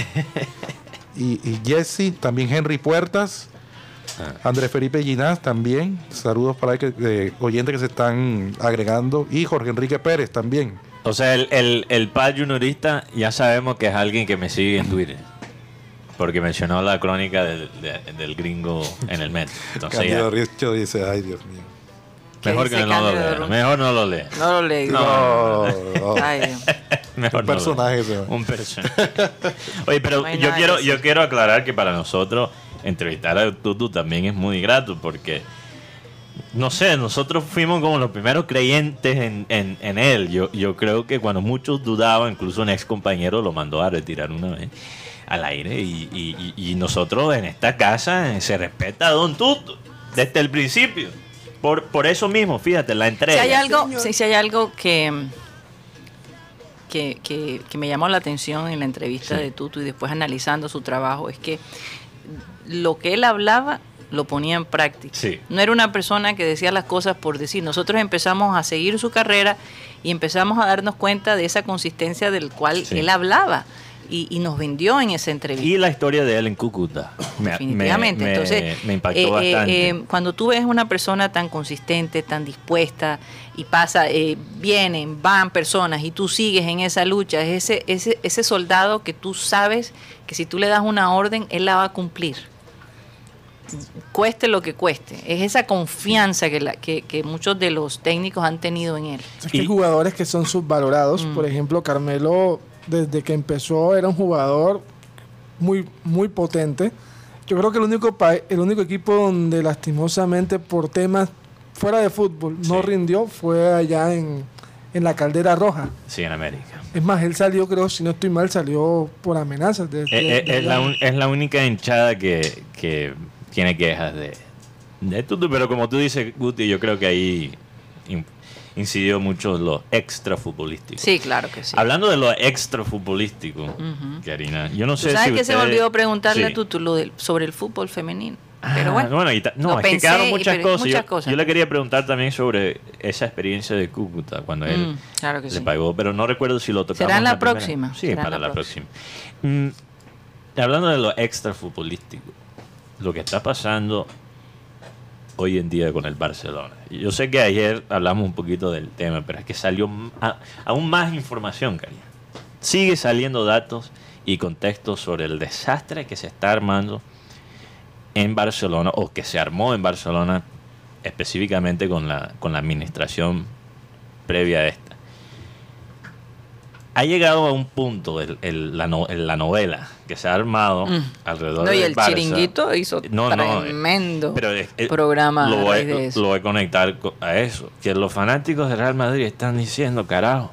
y, y Jesse, también Henry Puertas, Ah. Andrés Felipe Ginás también, saludos para que, eh, oyentes que se están agregando, y Jorge Enrique Pérez también. O sea, el, el, el pad juniorista ya sabemos que es alguien que me sigue en Twitter. Porque mencionó la crónica del, de- del gringo en el metro. Entonces ya, dice, ay Dios mío. ¿Qué mejor que no lo lea. Mejor no lo lea. No lo leí. No, no. Ay, Dios. Mejor Un no lo personaje ese. Un personaje. Oye, pero No yo quiero, yo quiero aclarar que para nosotros entrevistar a Tutu también es muy grato porque no sé, nosotros fuimos como los primeros creyentes en, en- en él. Yo, yo creo que cuando muchos dudaban, incluso un ex compañero lo mandó a retirar una vez al aire. Y, y- nosotros en esta casa se respeta a Don Tutu desde el principio. Por, por eso mismo, fíjate, la Si entrega. hay algo, si, si hay algo que, que, que- que me llamó la atención en la entrevista Sí. de Tutu y después analizando su trabajo, es que lo que él hablaba lo ponía en práctica. Sí. No era una persona que decía las cosas por decir. Nosotros empezamos a seguir su carrera y empezamos a darnos cuenta de esa consistencia del cual Sí. él hablaba y, y nos vendió en esa entrevista. Y la historia de él en Cúcuta. Me- Definitivamente. me- me- Entonces, me impactó eh, eh, bastante. eh, cuando tú ves una persona tan consistente, tan dispuesta y pasa, eh, vienen, van personas y tú sigues en esa lucha, es ese, ese, ese soldado que tú sabes que si tú le das una orden, él la va a cumplir. Cueste lo que cueste. Es esa confianza que, la, que, que muchos de los técnicos han tenido en él. Es que hay jugadores que son subvalorados. Mm. Por ejemplo, Carmelo, desde que empezó, era un jugador muy, muy potente. Yo creo que el único, el único equipo donde lastimosamente por temas fuera de fútbol no rindió fue allá en, en la Caldera Roja. Sí, en América. Es más, él salió, creo, si no estoy mal, salió por amenazas. de- Eh, de- eh, de es, la un- es la única hinchada que, que tiene quejas de, de Tutu, pero como tú dices, Guti, yo creo que ahí incidió mucho lo extra futbolístico. Sí, claro que sí. Hablando de lo extra futbolístico, Ujú. Karina, yo no ¿Tú sé sabes si que se me ustedes- olvidó preguntarle Sí. a Tutu lo del- sobre el fútbol femenino? Ah, Pero bueno, y ta- no, lo es que quedaron y muchas cosas. muchas yo, cosas. yo le quería preguntar también sobre esa experiencia de Cúcuta cuando él Mm, claro que le sí. pagó, pero no recuerdo si lo tocamos. Será en la primera. próxima, Sí, será para la la próxima. Mm, hablando de lo extra futbolístico, lo que está pasando hoy en día con el Barcelona. Yo sé que ayer hablamos un poquito del tema, pero es que salió aún más información, Karina. Sigue saliendo datos y contextos sobre el desastre que se está armando en Barcelona o que se armó en Barcelona específicamente con la, con la administración previa a esta. Ha llegado a un punto el- el- la, no- el- la novela que se ha armado Mm. alrededor No, y el Barça. chiringuito hizo No, no, tremendo Pero es- es- programa lo voy, de eso. lo voy a conectar co- a eso. Que los fanáticos de Real Madrid están diciendo, carajo,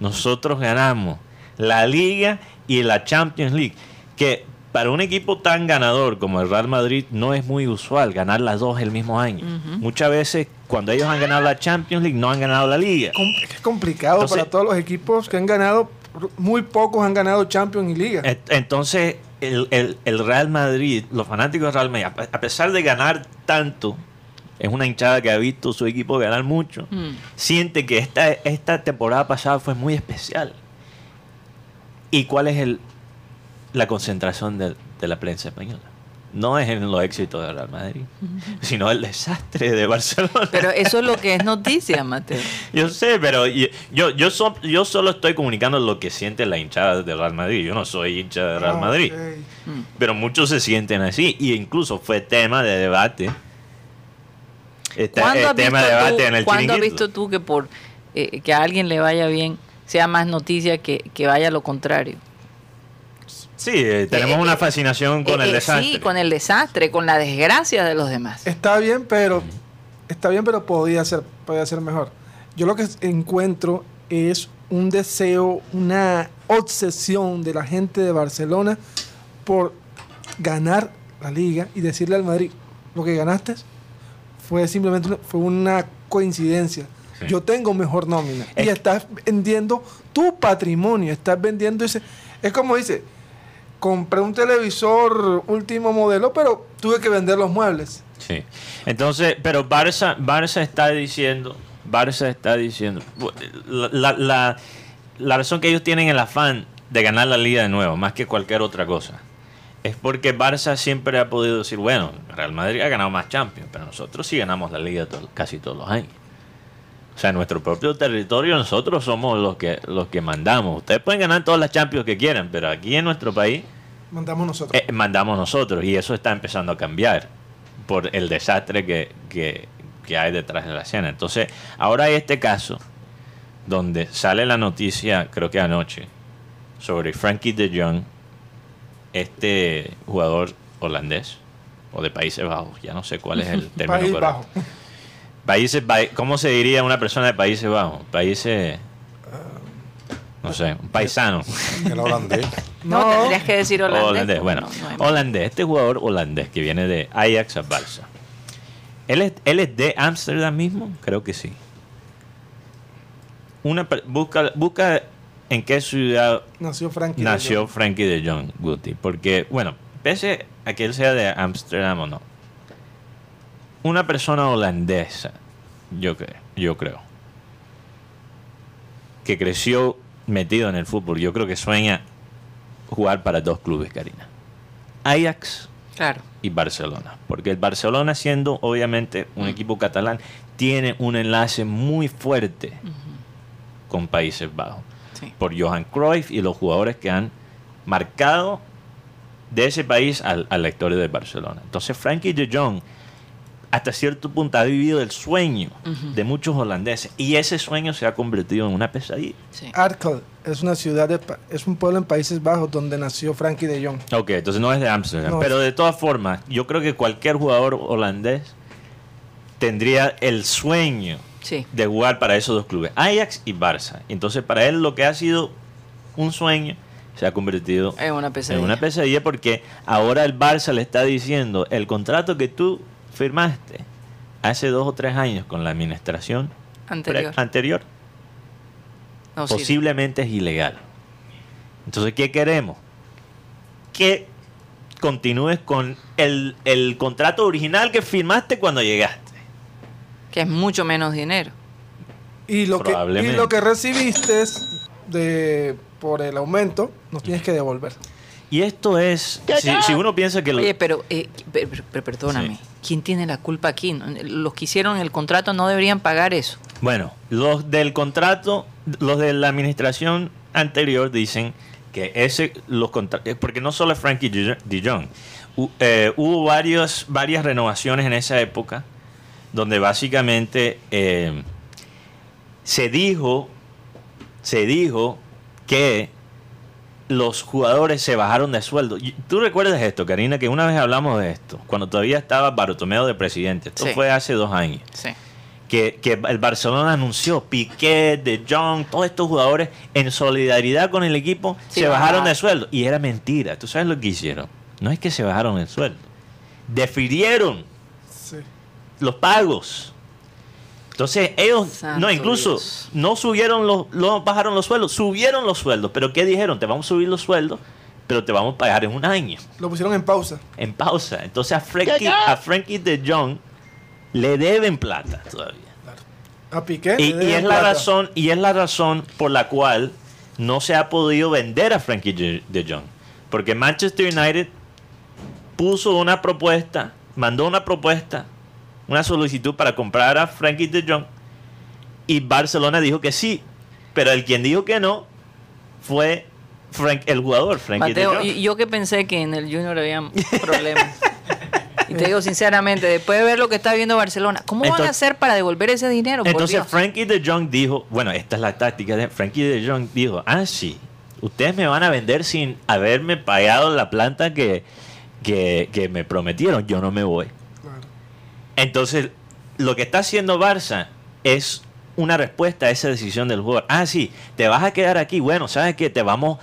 nosotros ganamos la Liga y la Champions League. Que para un equipo tan ganador como el Real Madrid no es muy usual ganar las dos el mismo año. Muchas veces cuando ellos han ganado la Champions League no han ganado la Liga. Com- Es complicado Entonces- para todos los equipos que han ganado. Muy pocos han ganado Champions y Liga. Entonces, el, el- el Real Madrid, los fanáticos del Real Madrid, a a pesar de ganar tanto, es una hinchada que ha visto su equipo ganar mucho, Mm. siente que esta, esta temporada pasada fue muy especial. ¿Y cuál es el, la concentración de, de la prensa española? No es en los éxitos del Real Madrid, sino el desastre de Barcelona. Pero eso es lo que es noticia, Mateo. Yo sé, pero yo, yo, so- yo solo estoy comunicando lo que siente la hinchada del Real Madrid. Yo no soy hincha del Real Ah, Madrid. Mm. Pero muchos se sienten así. Y incluso fue tema de debate. ¿Cuándo has tema visto de debate tú- en el cuándo has chiringuito. visto tú que por eh, que a alguien le vaya bien sea más noticia que, que vaya lo contrario? Sí, eh, tenemos Eh, una eh, fascinación con Eh, el desastre. Sí, con el desastre, con la desgracia de los demás. Está bien, pero está bien, pero podía ser, podía ser mejor. Yo lo que encuentro es un deseo, una obsesión de la gente de Barcelona por ganar la liga y decirle al Madrid, lo que ganaste fue simplemente una, fue una coincidencia. Sí. Yo tengo mejor nómina. Es y estás vendiendo tu patrimonio, estás vendiendo ese... Es como dice, compré un televisor último modelo, pero tuve que vender los muebles. Sí. Entonces, pero Barça, Barça está diciendo, Barça está diciendo, la, la, la- razón que ellos tienen el afán de ganar la liga de nuevo, más que cualquier otra cosa, es porque Barça siempre ha podido decir, bueno, Real Madrid ha ganado más Champions, pero nosotros sí ganamos la liga casi todos los años. O sea, en nuestro propio territorio nosotros somos los que los que mandamos. Ustedes pueden ganar todas las Champions que quieran, pero aquí en nuestro país Mandamos nosotros. eh, mandamos nosotros y eso está empezando a cambiar por el desastre que, que- que hay detrás de la escena. Entonces, ahora hay este caso donde sale la noticia, creo que anoche, sobre Frankie de Jong, este jugador holandés o de Países Bajos, ya no sé cuál es el término País correcto. bajo. Países, ¿cómo se diría una persona de Países Bajos? Países, no sé, un paisano. El holandés. No, No. tendrías que decir holandés. Holandés, bueno, No, no hay- holandés, este jugador holandés que viene de Ajax a Barça. ¿Él es, él es de Ámsterdam mismo? Creo que sí. Una, busca, busca en qué ciudad Nació Frankie. de nació Jong. Frankie de Jong Guti. Porque, bueno, pese a que él sea de Ámsterdam o no, una persona holandesa, yo creo, yo creo, que creció metido en el fútbol, yo creo que sueña jugar para dos clubes, Karina. Ajax Claro. y Barcelona. Porque el Barcelona, siendo obviamente un equipo catalán, tiene un enlace muy fuerte con Países Bajos. Sí. Por Johan Cruyff y los jugadores que han marcado de ese país al, a la historia de Barcelona. Entonces Frankie de Jong hasta cierto punto ha vivido el sueño de muchos holandeses y ese sueño se ha convertido en una pesadilla. Sí. Arkel es una ciudad, de, es un pueblo en Países Bajos donde nació Frankie de Jong. Ok, entonces no es de Amsterdam. No. Pero de todas formas, yo creo que cualquier jugador holandés tendría el sueño Sí. de jugar para esos dos clubes, Ajax y Barça. Entonces, para él lo que ha sido un sueño se ha convertido Es una pesadilla. en una pesadilla porque ahora el Barça le está diciendo el contrato que tú firmaste hace dos o tres años con la administración Anterior. anterior No, sí. posiblemente es ilegal. Entonces, ¿qué queremos? Que continúes con el, el contrato original que firmaste cuando llegaste. Que es mucho menos dinero. Y lo, que, y lo que recibiste de, por el aumento, nos tienes que devolver. Y esto es, si, si uno piensa que... lo- Oye, pero, eh, pero, pero- pero perdóname. Sí. ¿Quién tiene la culpa aquí? Los que hicieron el contrato no deberían pagar eso. Bueno, los del contrato, los de la administración anterior dicen que ese, los contra- eh, porque no solo es Frankie de eh, hubo varios, varias renovaciones en esa época donde básicamente eh, se dijo, se dijo que los jugadores se bajaron de sueldo. Y ¿Tú recuerdas esto, Karina? Que una vez hablamos de esto, cuando todavía estaba Bartomeo de presidente. Esto Sí. fue hace dos años Sí. que, que el Barcelona anunció, Piqué, De Jong, todos estos jugadores en solidaridad con el equipo Sí, se bajaron de sueldo. Y era mentira. ¿Tú sabes lo que hicieron? No es que se bajaron el sueldo. Defirieron Sí. los pagos. Entonces ellos, Santo no, incluso Dios. no subieron los, no bajaron los sueldos, subieron los sueldos. Pero ¿qué dijeron? Te vamos a subir los sueldos, pero te vamos a pagar en un año Lo pusieron en pausa. en pausa. Entonces a Frankie, a Frankie de Jong le deben plata todavía. A Piqué. Y, le y deben es la razón y es la razón por la cual no se ha podido vender a Frankie de de Jong porque Manchester United puso una propuesta mandó una propuesta una solicitud para comprar a Frankie de Jong y Barcelona dijo que sí pero el quien dijo que no fue Frank, el jugador Frankie de Mateo, Jong y- yo que pensé que en el Junior había problemas. y te digo sinceramente, después de ver lo que está viendo Barcelona, ¿cómo van a hacer para devolver ese dinero? Entonces? Frankie de Jong dijo, bueno, esta es la táctica de Frankie de Jong dijo, ah sí, ustedes me van a vender sin haberme pagado la planta que, que, que me prometieron, yo no me voy. Entonces, lo que está haciendo Barça es una respuesta a esa decisión del jugador. Ah, sí, te vas a quedar aquí. Bueno, sabes que te vamos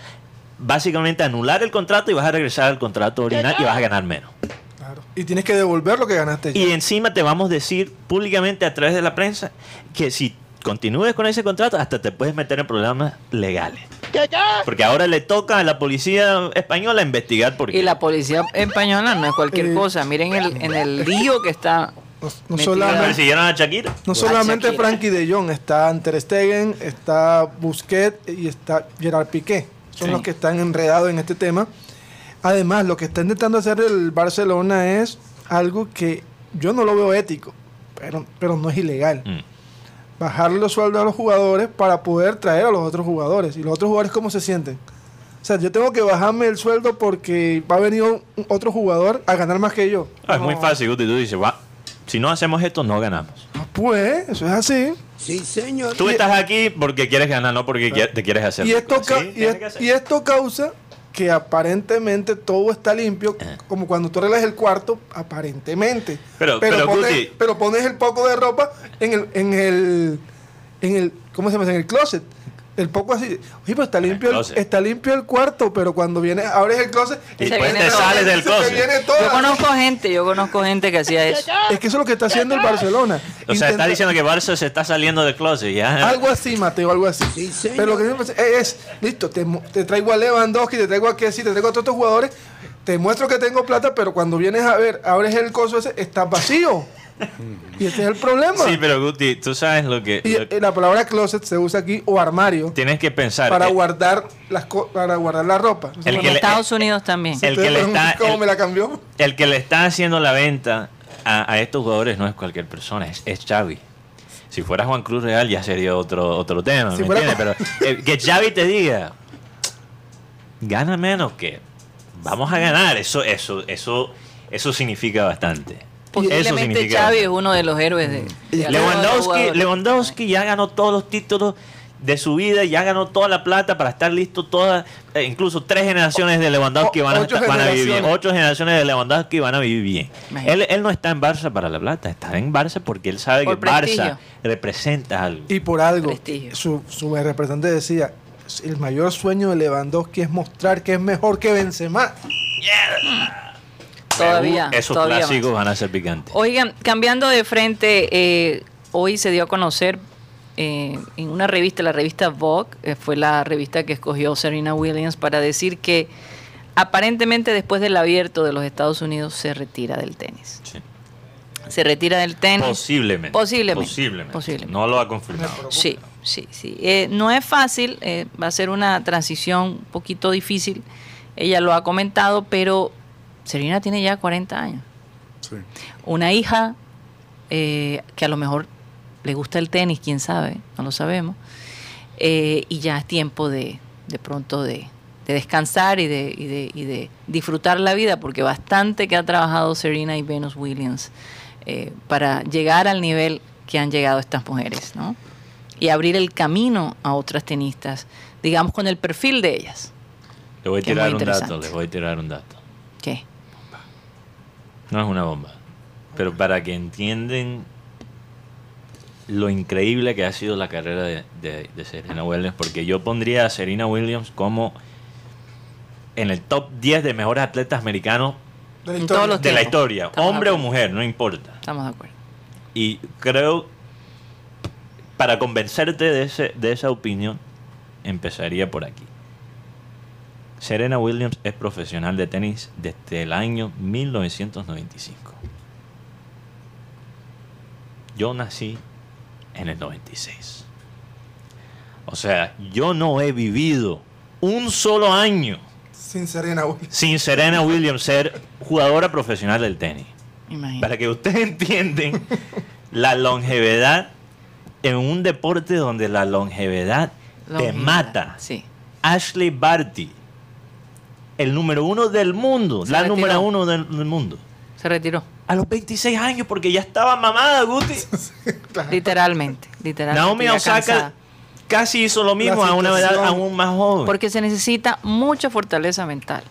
básicamente a anular el contrato y vas a regresar al contrato original y vas a ganar menos. Claro. Y tienes que devolver lo que ganaste. Y encima te vamos a decir públicamente a través de la prensa que si continúes con ese contrato hasta te puedes meter en problemas legales. Porque ahora le toca a la policía española investigar por qué. Y la policía española no es cualquier Eh, cosa. Miren el, en el lío que está. No, no solamente, ¿Persiguieron a Shakira? no solamente Shakira. Frankie de Jong, está Ter Stegen, está Busquets y está Gerard Piqué. Son Sí. los que están enredados en este tema. Además, lo que está intentando hacer el Barcelona es algo que yo no lo veo ético, pero, pero no es ilegal. Mm. Bajarle los sueldos a los jugadores para poder traer a los otros jugadores. ¿Y los otros jugadores cómo se sienten? O sea, yo tengo que bajarme el sueldo porque va a venir un- otro jugador a ganar más que yo. Ah, es muy fácil, Guti. Tú dices, "Va, si no hacemos esto, no ganamos. Ah, Pues, eso es así. Sí, señor. Tú estás aquí porque quieres ganar, no porque qui- te quieres hacer. Y esto, ca- y esto causa que aparentemente todo está limpio, Eh. como cuando tú arreglas el cuarto, aparentemente. Pero- pero, pones, Guti- pero pones el poco de ropa en el, en el, en el, ¿cómo se llama? En el closet. El poco así. Oye, pero está limpio, el, está limpio el cuarto, pero cuando vienes, abres el closet Y Se después viene te todo. sales del closet. Yo conozco gente, yo conozco gente que hacía eso. Es que eso es lo que está haciendo el Barcelona. O sea, está diciendo que Barça se está saliendo del closet ya. Algo así, Mateo, algo así. Sí. Pero lo que yo es, listo, te traigo a Lewandowski, te traigo a Kessi, te traigo a todos estos jugadores, te muestro que tengo plata, pero cuando vienes a ver, abres el coso ese, está vacío. Y ese es el problema. Sí, pero Guti, tú sabes lo que... y lo- la palabra closet se usa aquí, o armario, tienes que pensar. para eh, guardar las co- para guardar la ropa. El En le- Estados Unidos también. el que le está- ¿Cómo el- me la cambió? el que le está haciendo la venta a, a estos jugadores no es cualquier persona, es, es Xavi. Si fuera Juan Cruz Real ya sería otro otro tema, Si ¿me fuera entiendes? Pero eh, que Xavi te diga, gana menos que vamos a ganar, eso eso eso eso significa bastante. Posiblemente Xavi es uno de los héroes de, Lewandowski. Lewandowski ya ganó todos los títulos de su vida, ya ganó toda la plata para estar listo todas, eh, incluso tres generaciones de Lewandowski O- van a, ocho estar- van a vivir bien, ocho generaciones de Lewandowski van a vivir bien. Él, él no está en Barça para la plata, está en Barça porque él sabe Por que Barça representa algo. Y por algo, Prestigio. su, su representante decía, el mayor sueño de Lewandowski es mostrar que es mejor que Benzema. Todavía, Esos todavía clásicos más. van a ser picantes. Oigan, cambiando de frente, eh, hoy se dio a conocer eh, en una revista, la revista Vogue, eh, fue la revista que escogió Serena Williams para decir que aparentemente después del abierto de los Estados Unidos se retira del tenis. Sí. Se retira del tenis. Posiblemente. Posiblemente. Posiblemente. Posiblemente. No lo ha confirmado. Sí, sí, sí. Eh, no es fácil, eh, va a ser una transición un poquito difícil. Ella lo ha comentado, pero Serena tiene ya 40 años. Sí. Una hija eh, que a lo mejor le gusta el tenis, quién sabe, no lo sabemos. Eh, y ya es tiempo de, de pronto de, de descansar y de, y, de, y de disfrutar la vida, porque bastante que ha trabajado Serena y Venus Williams eh, para llegar al nivel que han llegado estas mujeres, ¿no? Y abrir el camino a otras tenistas, digamos con el perfil de ellas. Le voy a tirar un dato, les voy a tirar un dato. ¿Qué? No es una bomba. Pero para que entiendan lo increíble que ha sido la carrera de, de- de Serena Williams, porque yo pondría a Serena Williams como en el top 10 de mejores atletas americanos De la historia. de la historia, hombre o mujer, no importa. Estamos de acuerdo. Y creo, para convencerte de, ese, de esa opinión, empezaría por aquí. Serena Williams es profesional de tenis desde el año 1995. Yo nací en el 96. O sea, yo no he vivido un solo año Sin Serena Williams. sin Serena Williams ser jugadora profesional del tenis. Imagínate. Para que ustedes entiendan la longevidad en un deporte donde la longevidad te mata. Sí. Ashley Barty, el número uno del mundo, Se la retiró. número uno del, del mundo. Se retiró. A los 26 años, porque ya estaba mamada, Guti. Literalmente. literalmente Naomi Osaka cansada. casi hizo lo mismo a una edad aún más joven. Porque se necesita mucha fortaleza mental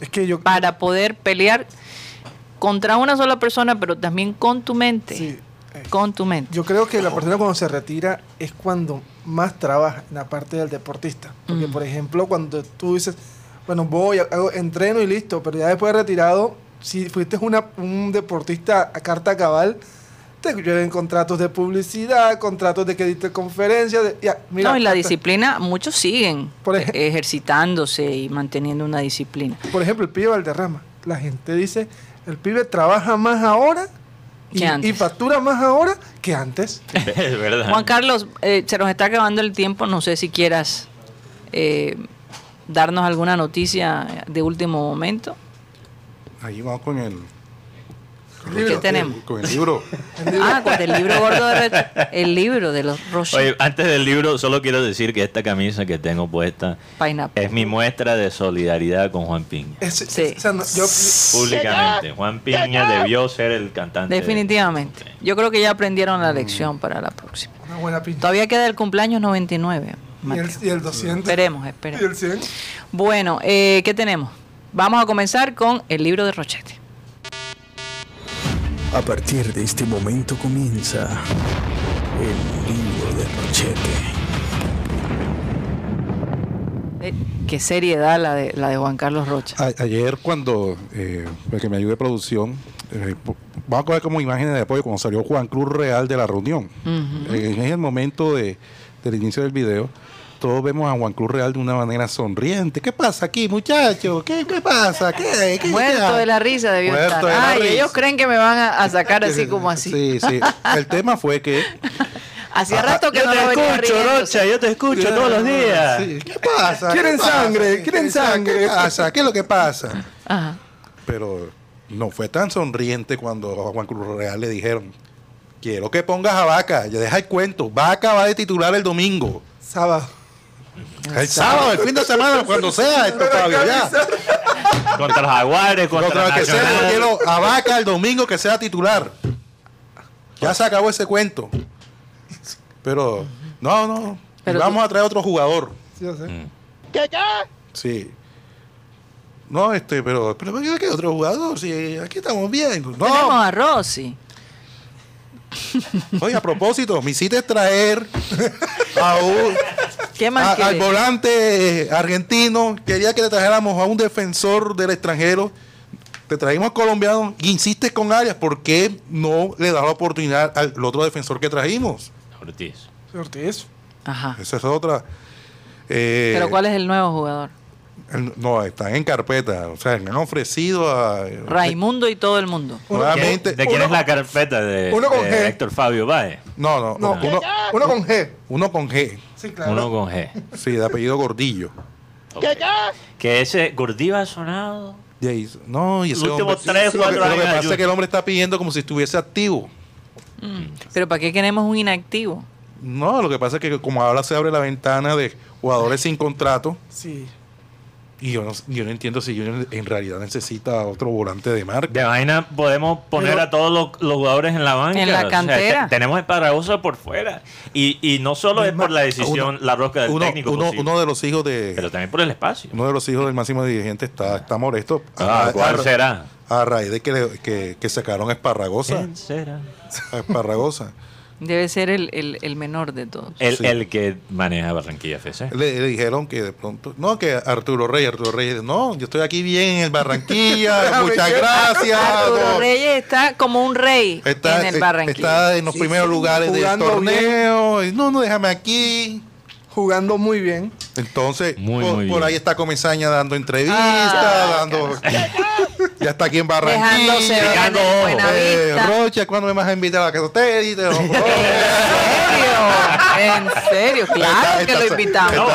Es que yo. para poder pelear contra una sola persona, pero también con tu mente. Sí, eh, Con tu mente. Yo creo que la persona cuando se retira es cuando más trabaja en la parte del deportista. Porque, Mm. por ejemplo, cuando tú dices, bueno, voy, hago, entreno y listo, pero ya después de retirado, si fuiste una, un deportista a carta cabal, te llueven contratos de publicidad, contratos de que diste conferencias. de- ya, mira, no, y la hasta- disciplina, muchos siguen Por eh, ejercitándose y manteniendo una disciplina. Por ejemplo, el pibe Valderrama. La gente dice, el pibe trabaja más ahora y, Que antes. y factura más ahora que antes. es verdad. Juan Carlos, eh, se nos está acabando el tiempo, no sé si quieras eh, darnos alguna noticia de último momento. Ahí vamos con el, ¿Qué tenemos? con el libro. Ah, con el libro gordo de el libro de los Roche Oye, antes del libro, solo quiero decir que esta camisa que tengo puesta Pineapple. es mi muestra de solidaridad con Juan Piña. Es- Sí. o sea, no, yo- Públicamente. Juan Piña debió ser el cantante. Definitivamente. Yo creo que ya aprendieron la lección para la próxima. una buena pinta. Todavía queda el cumpleaños 99. Y el, Mateo. y el 200. Esperemos, Y esperemos. el 100. Bueno, eh, ¿qué tenemos? Vamos a comenzar con el libro de Rochete. A partir de este momento comienza el libro de Rochete. Eh, qué seriedad la de, la de Juan Carlos Rocha. A- ayer cuando eh, el que me ayude de producción, eh, vamos a coger como imágenes de apoyo cuando salió Juan Cruz Real de la reunión. Ujú. Eh, en el momento de, del inicio del video, todos vemos a Juan Cruz Real de una manera sonriente. ¿Qué pasa aquí, muchachos? ¿Qué, qué pasa? ¿Qué, qué, Muerto qué? de la risa debió Muerto estar. de la Ay, risa. ellos creen que me van a, a sacar así como así. Sí, sí. El tema fue que Hacía Ah, rato que Yo no te lo escucho. Rocha, yo te escucho todos los días. Sí, ¿Qué pasa? Quieren sangre, ¿Qué- quieren sangre. ¿Qué pasa? ¿Qué es lo que pasa? Ajá. Pero no fue tan sonriente cuando a Juan Cruz Real le dijeron, quiero que pongas a Vaca, ya deja el cuento, Vaca va de titular el domingo. Sábado. El sábado, el fin de semana, cuando sea esto, Fabio, ya. Contra los Jaguares, contra, Contra el que sea, quiero a Vaca el domingo que sea titular. Ya se acabó ese cuento. Pero, no, no. Pero vamos tú- a traer otro jugador. Sí, yo sé. Mm. Sí. No, este, pero, pero ¿qué otro jugador? Si aquí estamos bien. Tenemos No, a Rossi. oye, a propósito, mi cita es traer a un, ¿Qué más a- al volante argentino. Quería que le trajéramos a un defensor del extranjero. Te traímos colombiano. Insistes con Arias. ¿Por qué no le das la oportunidad al otro defensor que trajimos? Ortiz. Ortiz. Ajá. Esa es otra. Eh, Pero ¿cuál es el nuevo jugador? No, están en carpeta. O sea, me han ofrecido a. Raimundo y todo el mundo. Nuevamente. ¿De quién Uno- es la carpeta de, uno con de G. Héctor Fabio Baez? No, no, No, no. Uno, uno con G. uno con G. Sí, claro. Uno con G. Sí, de apellido Gordillo. Ok. Que ese Gordillo ha sonado. Y ahí- no, y ese Los últimos hombre- tres, lo que- cuatro Lo que años de pasa es que el hombre está pidiendo como si estuviese activo. Pero ¿para qué queremos un inactivo? No, lo que pasa es que como ahora se abre la ventana de jugadores sin contrato, Sí. Y yo no, yo no entiendo si Junior en realidad necesita otro volante de marca. De vaina podemos poner Pero- a todos los, los jugadores en la banca. En la O sea, cantera. te- tenemos a Esparragosa por fuera. Y, y no solo es por la decisión, la rosca del uno, técnico, uno, uno de los hijos de pero también por el espacio. uno de los hijos del máximo dirigente está, está molesto Ah, a, ¿Cuál a- será? a raíz de que, le- que, que sacaron a Esparragosa. ¿Quién será? A Esparragosa. Debe ser el, el- el menor de todos. El, Sí. el que maneja Barranquilla FC. Le, le dijeron que de pronto, no, que Arturo Reyes, Arturo Reyes, no, yo estoy aquí bien en el Barranquilla, Déjame muchas gracias. Arturo no. Reyes está como un rey Está, en el eh, Barranquilla. está en los Sí, primeros sí, lugares del torneo. y, No, no, déjame aquí. Jugando muy bien. Entonces, Muy, por, muy por bien. ahí está Comesaña dando entrevistas, Ah, dando. ya está aquí en Barranquilla. Eh. Rocha, ¿cuándo me vas a invitar a la casa de usted? Y te- ¿En serio? ¿En serio? Claro Está- que lo invitamos. No.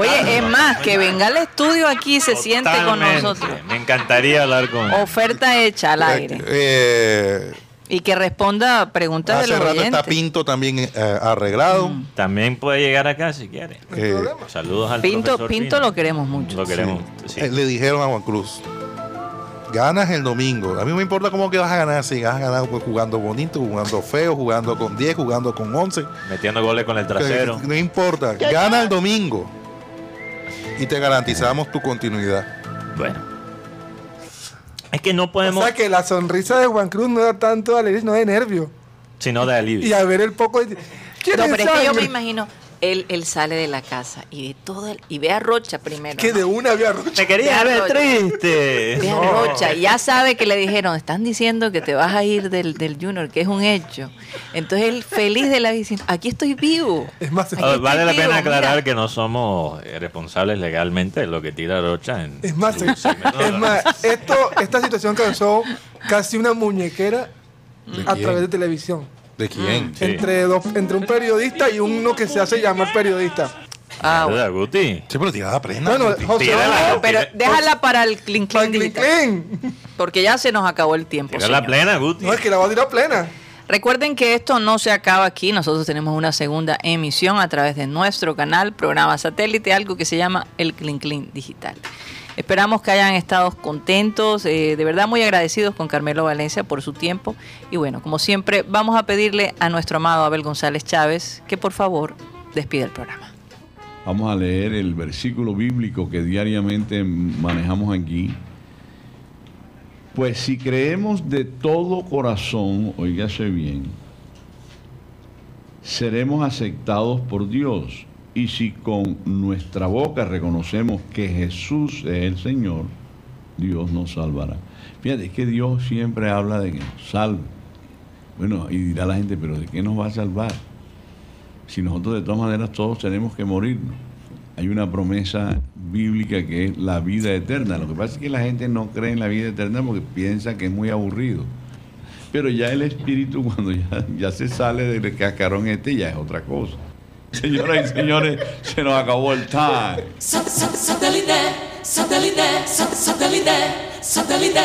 Oye, es más, que venga al estudio aquí y se siente con nosotros. Me encantaría hablar con Oferta hecha al aire. Eh, Y que responda a preguntas de hace los rato está. Pinto también eh, arreglado. También puede llegar acá si quiere. Eh. Saludos al Pinto, profesor Pinto lo queremos mucho. Lo queremos. sí. Eh, le dijeron a Juan Cruz, ganas el domingo. A mí no me importa cómo que vas a ganar, si vas a ganar pues, jugando bonito, jugando feo, jugando con 10, jugando con 11. Metiendo goles con el trasero. No importa, gana el domingo. Y te garantizamos tu continuidad. Bueno. Es que no O podemos, sea que la sonrisa de Juan Cruz no da tanto de alegría, no de nervio. sino de alivio. Y a ver el poco de... ¿Quién No, pero es que yo me imagino, él, él sale de la casa y ve todo el- y ve a Rocha primero. Que ¿no? de una había Rocha. Me quería Ve a ver Rocha. triste. Ve a Rocha y ya sabe que le dijeron, están diciendo que te vas a ir del, del Junior, que es un hecho. Entonces él feliz de la diciendo, aquí estoy vivo. Es más, Aquí estoy Vale la vivo, pena aclarar mira. que no somos eh, responsables legalmente de lo que tira Rocha en es más, de es la- más esto, esta situación causó casi una muñequera a quién? través de televisión. ¿De quién? Sí. Entre, dos, entre un periodista y uno que se hace llamar periodista. Ah, ¿Verdad, Guti? Sí, pero tira la prenda. Bueno, José, Tírala. Pero déjala para el clean para clean el porque ya se nos acabó el tiempo. Tira la señor. plena, Guti. No, es que la va a tirar plena. Recuerden que esto no se acaba aquí, nosotros tenemos una segunda emisión a través de nuestro canal, programa satélite, algo que se llama el Clean Clean Digital. Esperamos que hayan estado contentos, eh, de verdad muy agradecidos con Carmelo Valencia por su tiempo. Y bueno, como siempre, vamos a pedirle a nuestro amado Abel González Chávez que por favor despida el programa. Vamos a leer el versículo bíblico que diariamente manejamos aquí. Pues si creemos de todo corazón, oígase bien, seremos aceptados por Dios. Y si con nuestra boca reconocemos que Jesús es el Señor, Dios nos salvará. Fíjate, es que Dios siempre habla de que nos salve. Bueno, y dirá la gente, pero ¿de qué nos va a salvar? si nosotros de todas maneras todos tenemos que morirnos. Hay una promesa bíblica que es la vida eterna. Lo que pasa es que la gente no cree en la vida eterna porque piensa que es muy aburrido. Pero ya el espíritu cuando ya, ya se sale del cascarón este ya es otra cosa. Señoras y señores, se nos acabó el time. Sat- sat- Satellite, satellite, sat- satellite, satellite.